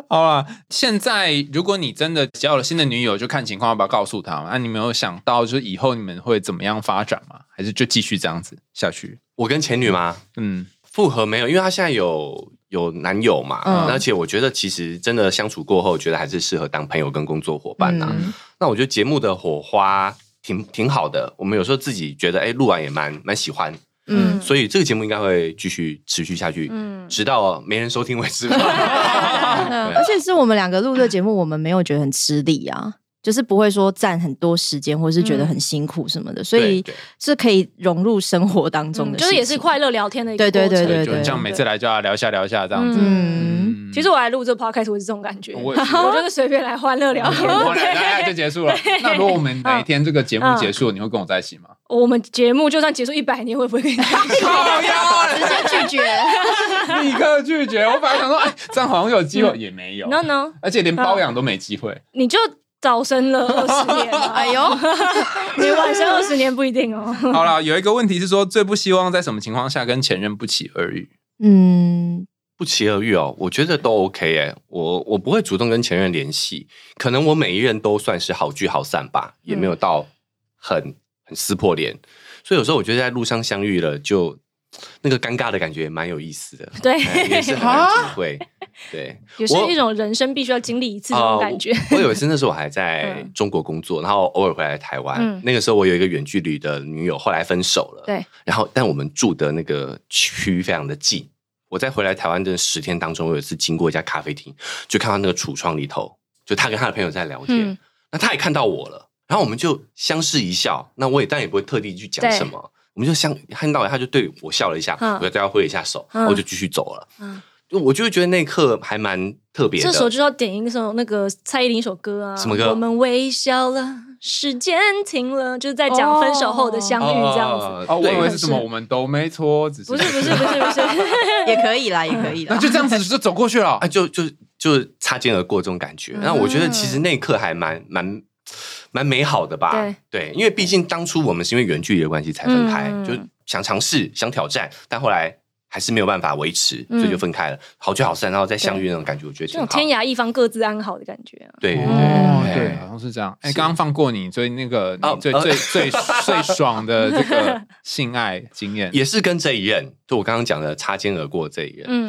<laughs> 好了，现在如果你真的交了新的女友，就看情况要不要告诉她。那你没有想到，就是以后你们会怎么样发展吗？还是就继续这样子下去？我跟前女吗？嗯。复合没有，因为她现在有有男友嘛，而且我觉得其实真的相处过后，觉得还是适合当朋友跟工作伙伴呐。那我觉得节目的火花挺挺好的，我们有时候自己觉得哎，录完也蛮蛮喜欢，嗯，所以这个节目应该会继续持续下去，嗯，直到没人收听为止。<laughs> <laughs> 而且是我们两个录的节目，我们没有觉得很吃力啊。就是不会说占很多时间，或者是觉得很辛苦什么的，所以是可以融入生活当中的，就是也是快乐聊天的一个对对对对对，这样每次来就要聊一下聊一下这样子。嗯，其实我来录这 podcast 我是这种感觉，我就是随便来欢乐聊天，<laughs> 来就结束了。那如果我们哪一天这个节目结束，你会跟我在一起吗？我们节目就算结束一百年，会不会跟你在一起？直接拒绝，立刻拒绝。我本来想说，哎，这样好像有机会，也没有。No No，而且连包养都没机会。你就。早生了二十年，<laughs> 哎呦，<laughs> 你晚生二十年不一定哦。好了，有一个问题是说，最不希望在什么情况下跟前任不期而遇？嗯，不期而遇哦，我觉得都 OK 哎，我我不会主动跟前任联系，可能我每一任都算是好聚好散吧，也没有到很很撕破脸，所以有时候我觉得在路上相遇了就。那个尴尬的感觉也蛮有意思的，<laughs> 对，也是很有机会，对，<laughs> 也是一种人生必须要经历一次这种感觉。我有一次那时候我还在 <laughs> 中国工作，然后偶尔回来台湾，那个时候我有一个远距离的女友，后来分手了，对，然后但我们住的那个区非常的近，我在回来台湾的十天当中，我有一次经过一家咖啡厅，就看到那个橱窗里头，就他跟他的朋友在聊天，那他也看到我了，然后我们就相视一笑，那我也但也不会特地去讲什么。我们就相看到，他就对我笑了一下，我就对他挥了一下手，我就继续走了。就我就会觉得那一刻还蛮特别的。这时候就要点一首那个蔡依林一首歌啊，什么歌？我们微笑了，时间停了，就是在讲分手后的相遇这样子。哦，我以为是什么？我们都没错，只是不是不是不是不是，<laughs> 也可以啦，也可以啦。那就这样子就走过去了啊，就就就擦肩而过这种感觉。那我觉得其实那一刻还蛮蛮。蛮美好的吧？对，因为毕竟当初我们是因为远距离的关系才分开，就想尝试、想挑战，但后来还是没有办法维持，所以就分开了。好聚好散，然后再相遇那种感觉，我觉得这种天涯一方各自安好的感觉啊。对对好像是这样。哎，刚刚放过你，所以那个最最最最爽的这个性爱经验，<laughs> 也是跟这一任，就我刚刚讲的擦肩而过这一任，嗯，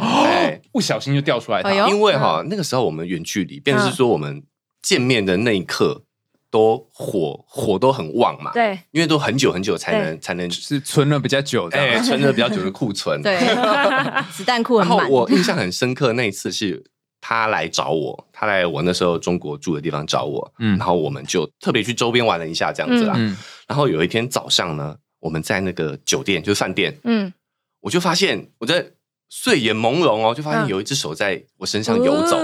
不小心就掉出来。因为哈，那个时候我们远距离，便是说我们见面的那一刻。都火火都很旺嘛，对，因为都很久很久才能才能是存了比较久的，哎，<laughs> 存了比较久的库存，对，<laughs> 子弹库很满。然后我印象很深刻，那一次是他来找我，他来我那时候中国住的地方找我，嗯，然后我们就特别去周边玩了一下这样子啦。然后有一天早上呢，我们在那个酒店，就是饭店，嗯，我就发现我在睡眼朦胧哦，就发现有一只手在我身上游走。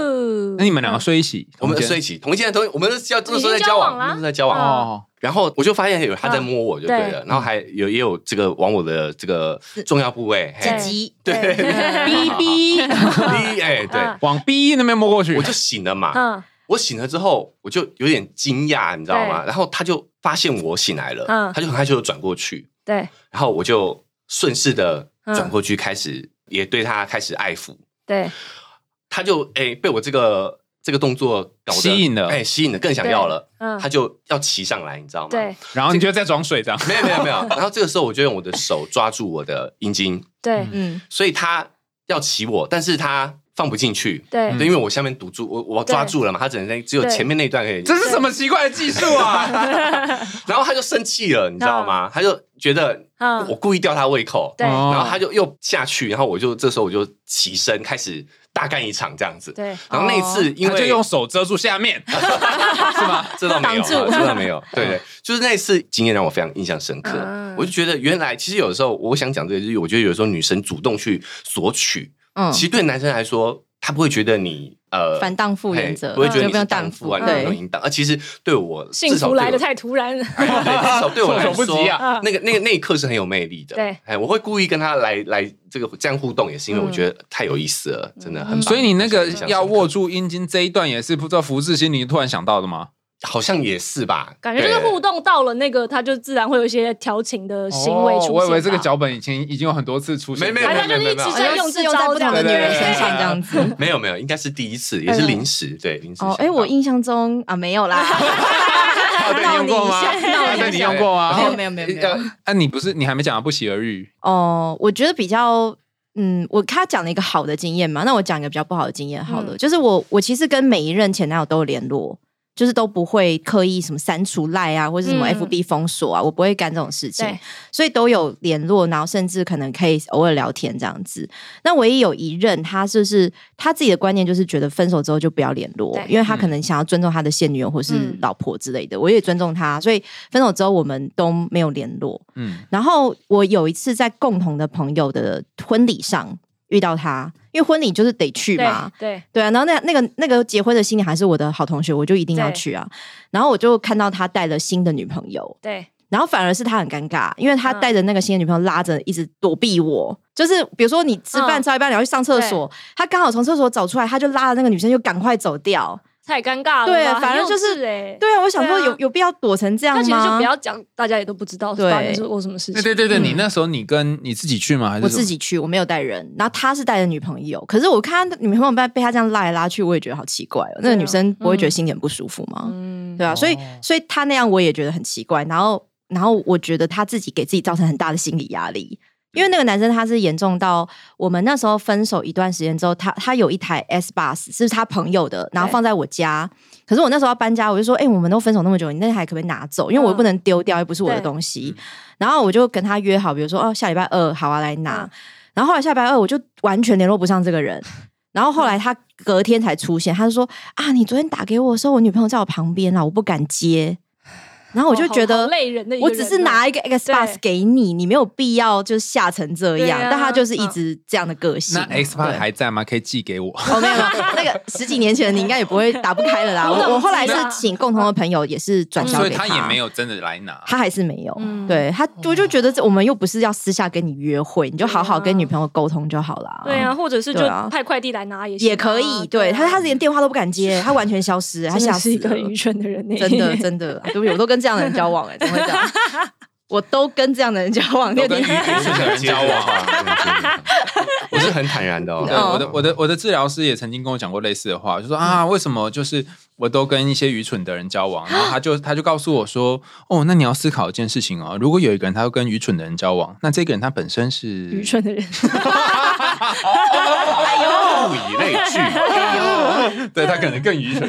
那你们两个睡一起，我们睡一起，同一间同，我们是要这个时候在交往，我们是在交往哦。然后我就发现有他在摸我就对了，然后还有也有这个往我的这个重要部位，鸡鸡，对，B B B，哎，对，往 B 那边摸过去，我就醒了嘛。嗯，我醒了之后，我就有点惊讶，你知道吗？然后他就发现我醒来了，他就很害羞的转过去，对，然后我就顺势的转过去，开始也对他开始爱抚，对。他就哎被我这个这个动作搞吸引了，哎吸引了，更想要了，嗯，他就要骑上来，你知道吗？对，然后你就在装水这样，没有没有没有，然后这个时候我就用我的手抓住我的阴茎，对，嗯，所以他要骑我，但是他。放不进去，对，因为我下面堵住，我我抓住了嘛，他只能只有前面那段可以。这是什么奇怪的技术啊？<laughs> 然后他就生气了，你知道吗？他就觉得我故意吊他胃口，对，然后他就又下去，然后我就这时候我就起身开始大干一场这样子，对。然后那一次因为就用手遮住下面，<laughs> 是吗？这倒没有，这倒没有，<laughs> 对对，就是那一次经验让我非常印象深刻。我就觉得原来其实有的时候我想讲这个，就是我觉得有时候女生主动去索取。嗯，其实对男生来说，他不会觉得你呃反荡妇原则，不会觉得你是荡妇啊，你有淫荡。而其实对我，幸福来的太突然，<laughs> 至少对我来说，那个那个那一刻是很有魅力的。对，哎，我会故意跟他来来这个这样互动，也是因为我觉得太有意思了，真的很。所以你那个要握住阴茎这一段，也是不知道福志心灵突然想到的吗？好像也是吧，感觉就是互动到了那个，他就自然会有一些调情的行为出现。我以为这个脚本已经已经有很多次出现，没没没没没没，在用这招不同的女人身上这样子。<laughs> 没有没有，应该是第一次，也是临时，对临时。哦，哎，我印象中啊没有啦。<laughs> 你用过吗？那你用过吗？<laughs> 没有没有没有没有。啊，你不是你还没讲不期而遇哦？我觉得比较嗯，我他讲了一个好的经验嘛，那我讲一个比较不好的经验好了，就是我我其实跟每一任前男友都有联络。就是都不会刻意什么删除赖啊，或者什么 FB 封锁啊，我不会干这种事情，所以都有联络，然后甚至可能可以偶尔聊天这样子。那唯一有一任，他就是他自己的观念就是觉得分手之后就不要联络，因为他可能想要尊重他的现女友或是老婆之类的。我也尊重他，所以分手之后我们都没有联络。嗯，然后我有一次在共同的朋友的婚礼上遇到他。因为婚礼就是得去嘛，对对。啊，然后那那个那个结婚的新娘还是我的好同学，我就一定要去啊。然后我就看到他带了新的女朋友，对，然后反而是他很尴尬，因为他带着那个新的女朋友拉着一直躲避我，就是比如说你吃饭吃到一半你要去上厕所，他刚好从厕所走出来，他就拉着那个女生就赶快走掉。太尴尬了，对，反正就是哎，对啊，我想说有有必要躲成这样吗？那其实就不要讲，大家也都不知道发生过什么事情。对对对，你那时候你跟你自己去吗？还是我自己去？我没有带人，然后他是带着女朋友。可是我看女朋友被被他这样拉来拉去，我也觉得好奇怪哦。那个女生不会觉得心里很不舒服吗？嗯，对啊，所以所以他那样我也觉得很奇怪。然后然后我觉得他自己给自己造成很大的心理压力。因为那个男生他是严重到我们那时候分手一段时间之后，他他有一台 S bus 是他朋友的，然后放在我家。可是我那时候要搬家，我就说：“哎，我们都分手那么久，你那台可不可以拿走？因为我不能丢掉，又不是我的东西。”然后我就跟他约好，比如说哦，下礼拜二好啊，来拿。然后后来下礼拜二我就完全联络不上这个人。<laughs> 然后后来他隔天才出现，他就说：“啊，你昨天打给我的时候，我女朋友在我旁边啊，我不敢接。”然后我就觉得，我只是拿一个 Xbox 给你，你没有必要就吓成这样。但他就是一直这样的个性。那 Xbox 还在吗？可以寄给我。哦，没有，那个 <laughs> 十几年前你应该也不会打不开了啦。<laughs> 我我后来是请共同的朋友，也是转交给他，他也没有真的来拿。他还是没有。对他，我就觉得我们又不是要私下跟你约会，你就好好跟女朋友沟通就好了。对啊，或者是就派快递来拿也也可以。对他，他连电话都不敢接，他完全消失，他 <laughs> 是一个很愚蠢的人。真的，真的，对不起，我都跟这样的人交往哎。<laughs> 怎么会这样？我都跟这样的人交往，跟愚蠢的人交往，<laughs> 我是很坦然的哦。我的我的我的治疗师也曾经跟我讲过类似的话，就说啊，为什么就是我都跟一些愚蠢的人交往？然后他就他就告诉我说，哦，那你要思考一件事情哦，如果有一个人他要跟愚蠢的人交往，那这个人他本身是愚蠢的人。<laughs> 哎呦，物以类聚，对他可能更愚蠢，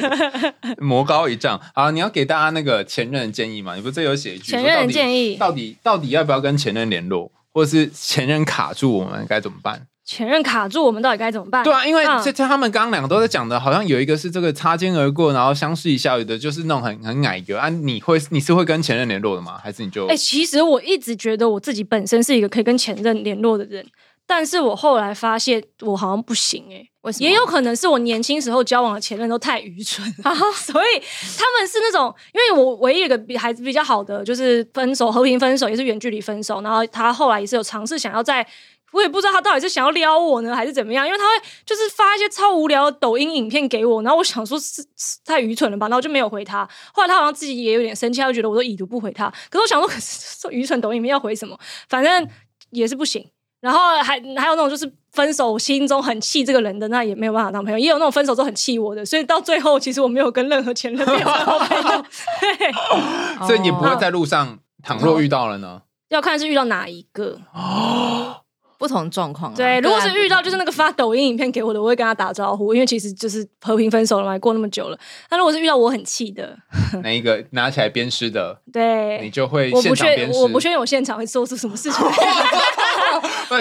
魔高一丈。好，你要给大家那个前任的建议嘛？你不是有写一句前任建议，到底到底要不要跟前任联络，或者是前任卡住我们该怎么办？前任卡住我们到底该怎么办？对啊，因为这这他们刚刚两个都在讲的，好像有一个是这个擦肩而过，然后相视一笑，有的就是那种很很矮个啊。你会你是会跟前任联络的吗？还是你就？哎，其实我一直觉得我自己本身是一个可以跟前任联络的人。但是我后来发现，我好像不行哎，也有可能是我年轻时候交往的前任都太愚蠢，<laughs> <laughs> 所以他们是那种，因为我唯一一个比孩子比较好的就是分手和平分手，也是远距离分手，然后他后来也是有尝试想要在，我也不知道他到底是想要撩我呢，还是怎么样，因为他会就是发一些超无聊的抖音影片给我，然后我想说是太愚蠢了吧，然后就没有回他。后来他好像自己也有点生气，他就觉得我都已读不回他，可是我想说，可 <laughs> 是说愚蠢抖音里面要回什么，反正也是不行。然后还还有那种就是分手心中很气这个人的，那也没有办法当朋友；也有那种分手之后很气我的，所以到最后其实我没有跟任何前任变成好朋友。<laughs> 对，所以你不会在路上，倘若遇到了呢？要看是遇到哪一个哦。<laughs> 不同状况，对，如果是遇到就是那个发抖音影片给我的，我会跟他打招呼，因为其实就是和平分手了嘛，过那么久了。那如果是遇到我很气的，那一个？拿起来鞭尸的，对，你就会我不确我不确定我现场会做出什么事情。<laughs> <laughs> <laughs>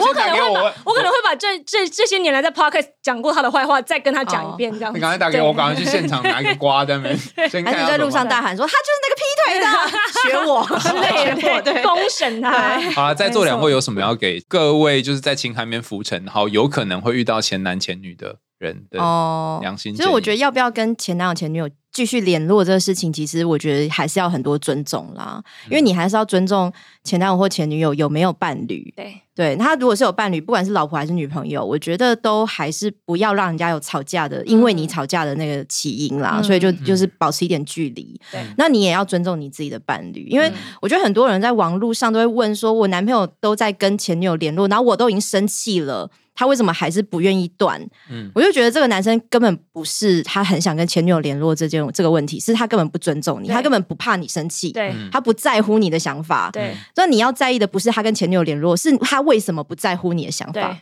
我可能会把，我可能会把这这这些年来在 podcast 讲过他的坏话再跟他讲一遍，这样。你刚才打给我，我赶快去现场拿一个瓜在那边，还是在路上大喊说他就是那个劈腿的，<laughs> 学我之类的，对，公审他。好，在座两位有什么要给各位？就是在情海面浮沉，好有可能会遇到前男前女的人的哦良心。所以我觉得要不要跟前男友前女友继续联络这个事情，其实我觉得还是要很多尊重啦，因为你还是要尊重前男友或前女友有没有伴侣。对。对他如果是有伴侣，不管是老婆还是女朋友，我觉得都还是不要让人家有吵架的，因为你吵架的那个起因啦，所以就就是保持一点距离。对，那你也要尊重你自己的伴侣，因为我觉得很多人在网络上都会问说，我男朋友都在跟前女友联络，然后我都已经生气了，他为什么还是不愿意断？嗯，我就觉得这个男生根本不是他很想跟前女友联络这件这个问题，是他根本不尊重你，他根本不怕你生气，对，他不在乎你的想法，对。那你要在意的不是他跟前女友联络，是他为什么不在乎你的想法？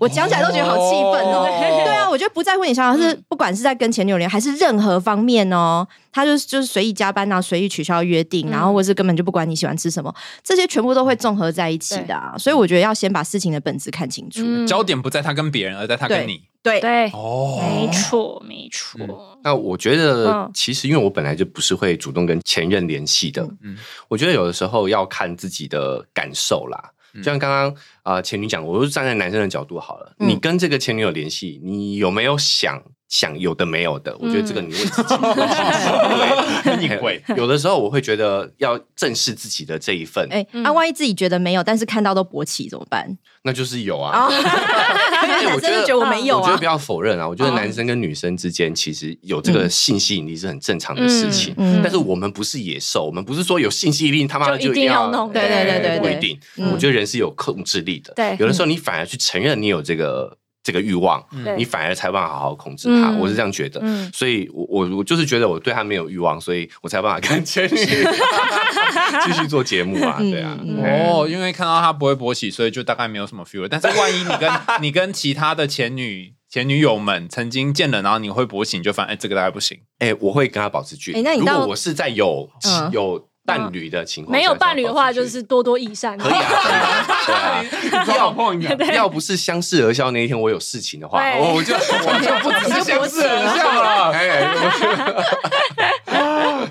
我讲起来都觉得好气愤哦。对啊，我觉得不在乎你想法是不管是在跟前女友联，还是任何方面哦，他就是就是随意加班啊，随意取消约定，然后或是根本就不管你喜欢吃什么，这些全部都会综合在一起的。所以我觉得要先把事情的本质看清楚。焦点不在他跟别人，而在他跟你。对对哦，没错没错。那我觉得，其实因为我本来就不是会主动跟前任联系的。嗯，我觉得有的时候要看自己的感受啦。就像刚刚啊，前女讲，我就站在男生的角度好了。你跟这个前女友联系，你有没有想？想有的没有的，我觉得这个你问自己，<laughs> 对，你会 <laughs> 有的时候我会觉得要正视自己的这一份。哎，那万一自己觉得没有，但是看到都勃起怎么办？那就是有啊。<laughs> 我觉得我没有，我觉得不要否认啊。我觉得男生跟女生之间其实有这个性吸引力是很正常的事情。但是我们不是野兽，我们不是说有性吸引力他妈的就一定要弄。对对对对，不一定。我觉得人是有控制力的。对，有的时候你反而去承认你有这个。这个欲望，你反而才办法好好控制他。我是这样觉得，所以，我我我就是觉得我对他没有欲望，所以我才办法跟前女 <laughs> 继续做节目啊，对啊。哦，因为看到他不会勃起，所以就大概没有什么 feel。但是万一你跟你跟其他的前女前女友们曾经见了，然后你会勃起，你就发现哎，这个大概不行。哎，我会跟他保持距离那。如果我是在有有。伴侣的情况，没有伴侣的话，就是多多益善。可以啊，要 <laughs> 要不是相视而笑那一天，我有事情的话，我就我就不只是相视而笑了。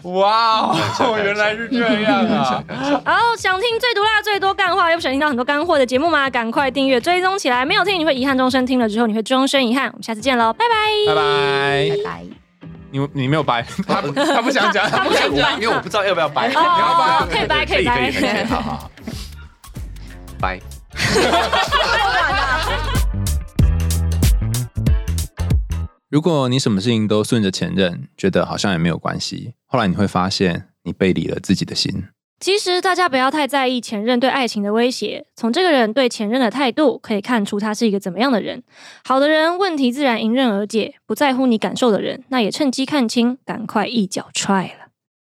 哇哦，原来是这样啊！好，想听最毒辣、最多干话，又不想听到很多干货的节目吗？赶快订阅追踪起来！没有听你会遗憾终身，听了之后你会终身遗憾。我们下次见喽，拜拜，拜拜，拜拜。你你没有掰，<laughs> 他他不想讲，他不想讲，因为我不知道要不要掰。你要掰，可以掰，可以掰，可以，好好好，掰。<laughs> 如果你什么事情都顺着前任，觉得好像也没有关系，后来你会发现，你背离了自己的心。其实大家不要太在意前任对爱情的威胁，从这个人对前任的态度可以看出他是一个怎么样的人。好的人，问题自然迎刃而解；不在乎你感受的人，那也趁机看清，赶快一脚踹了。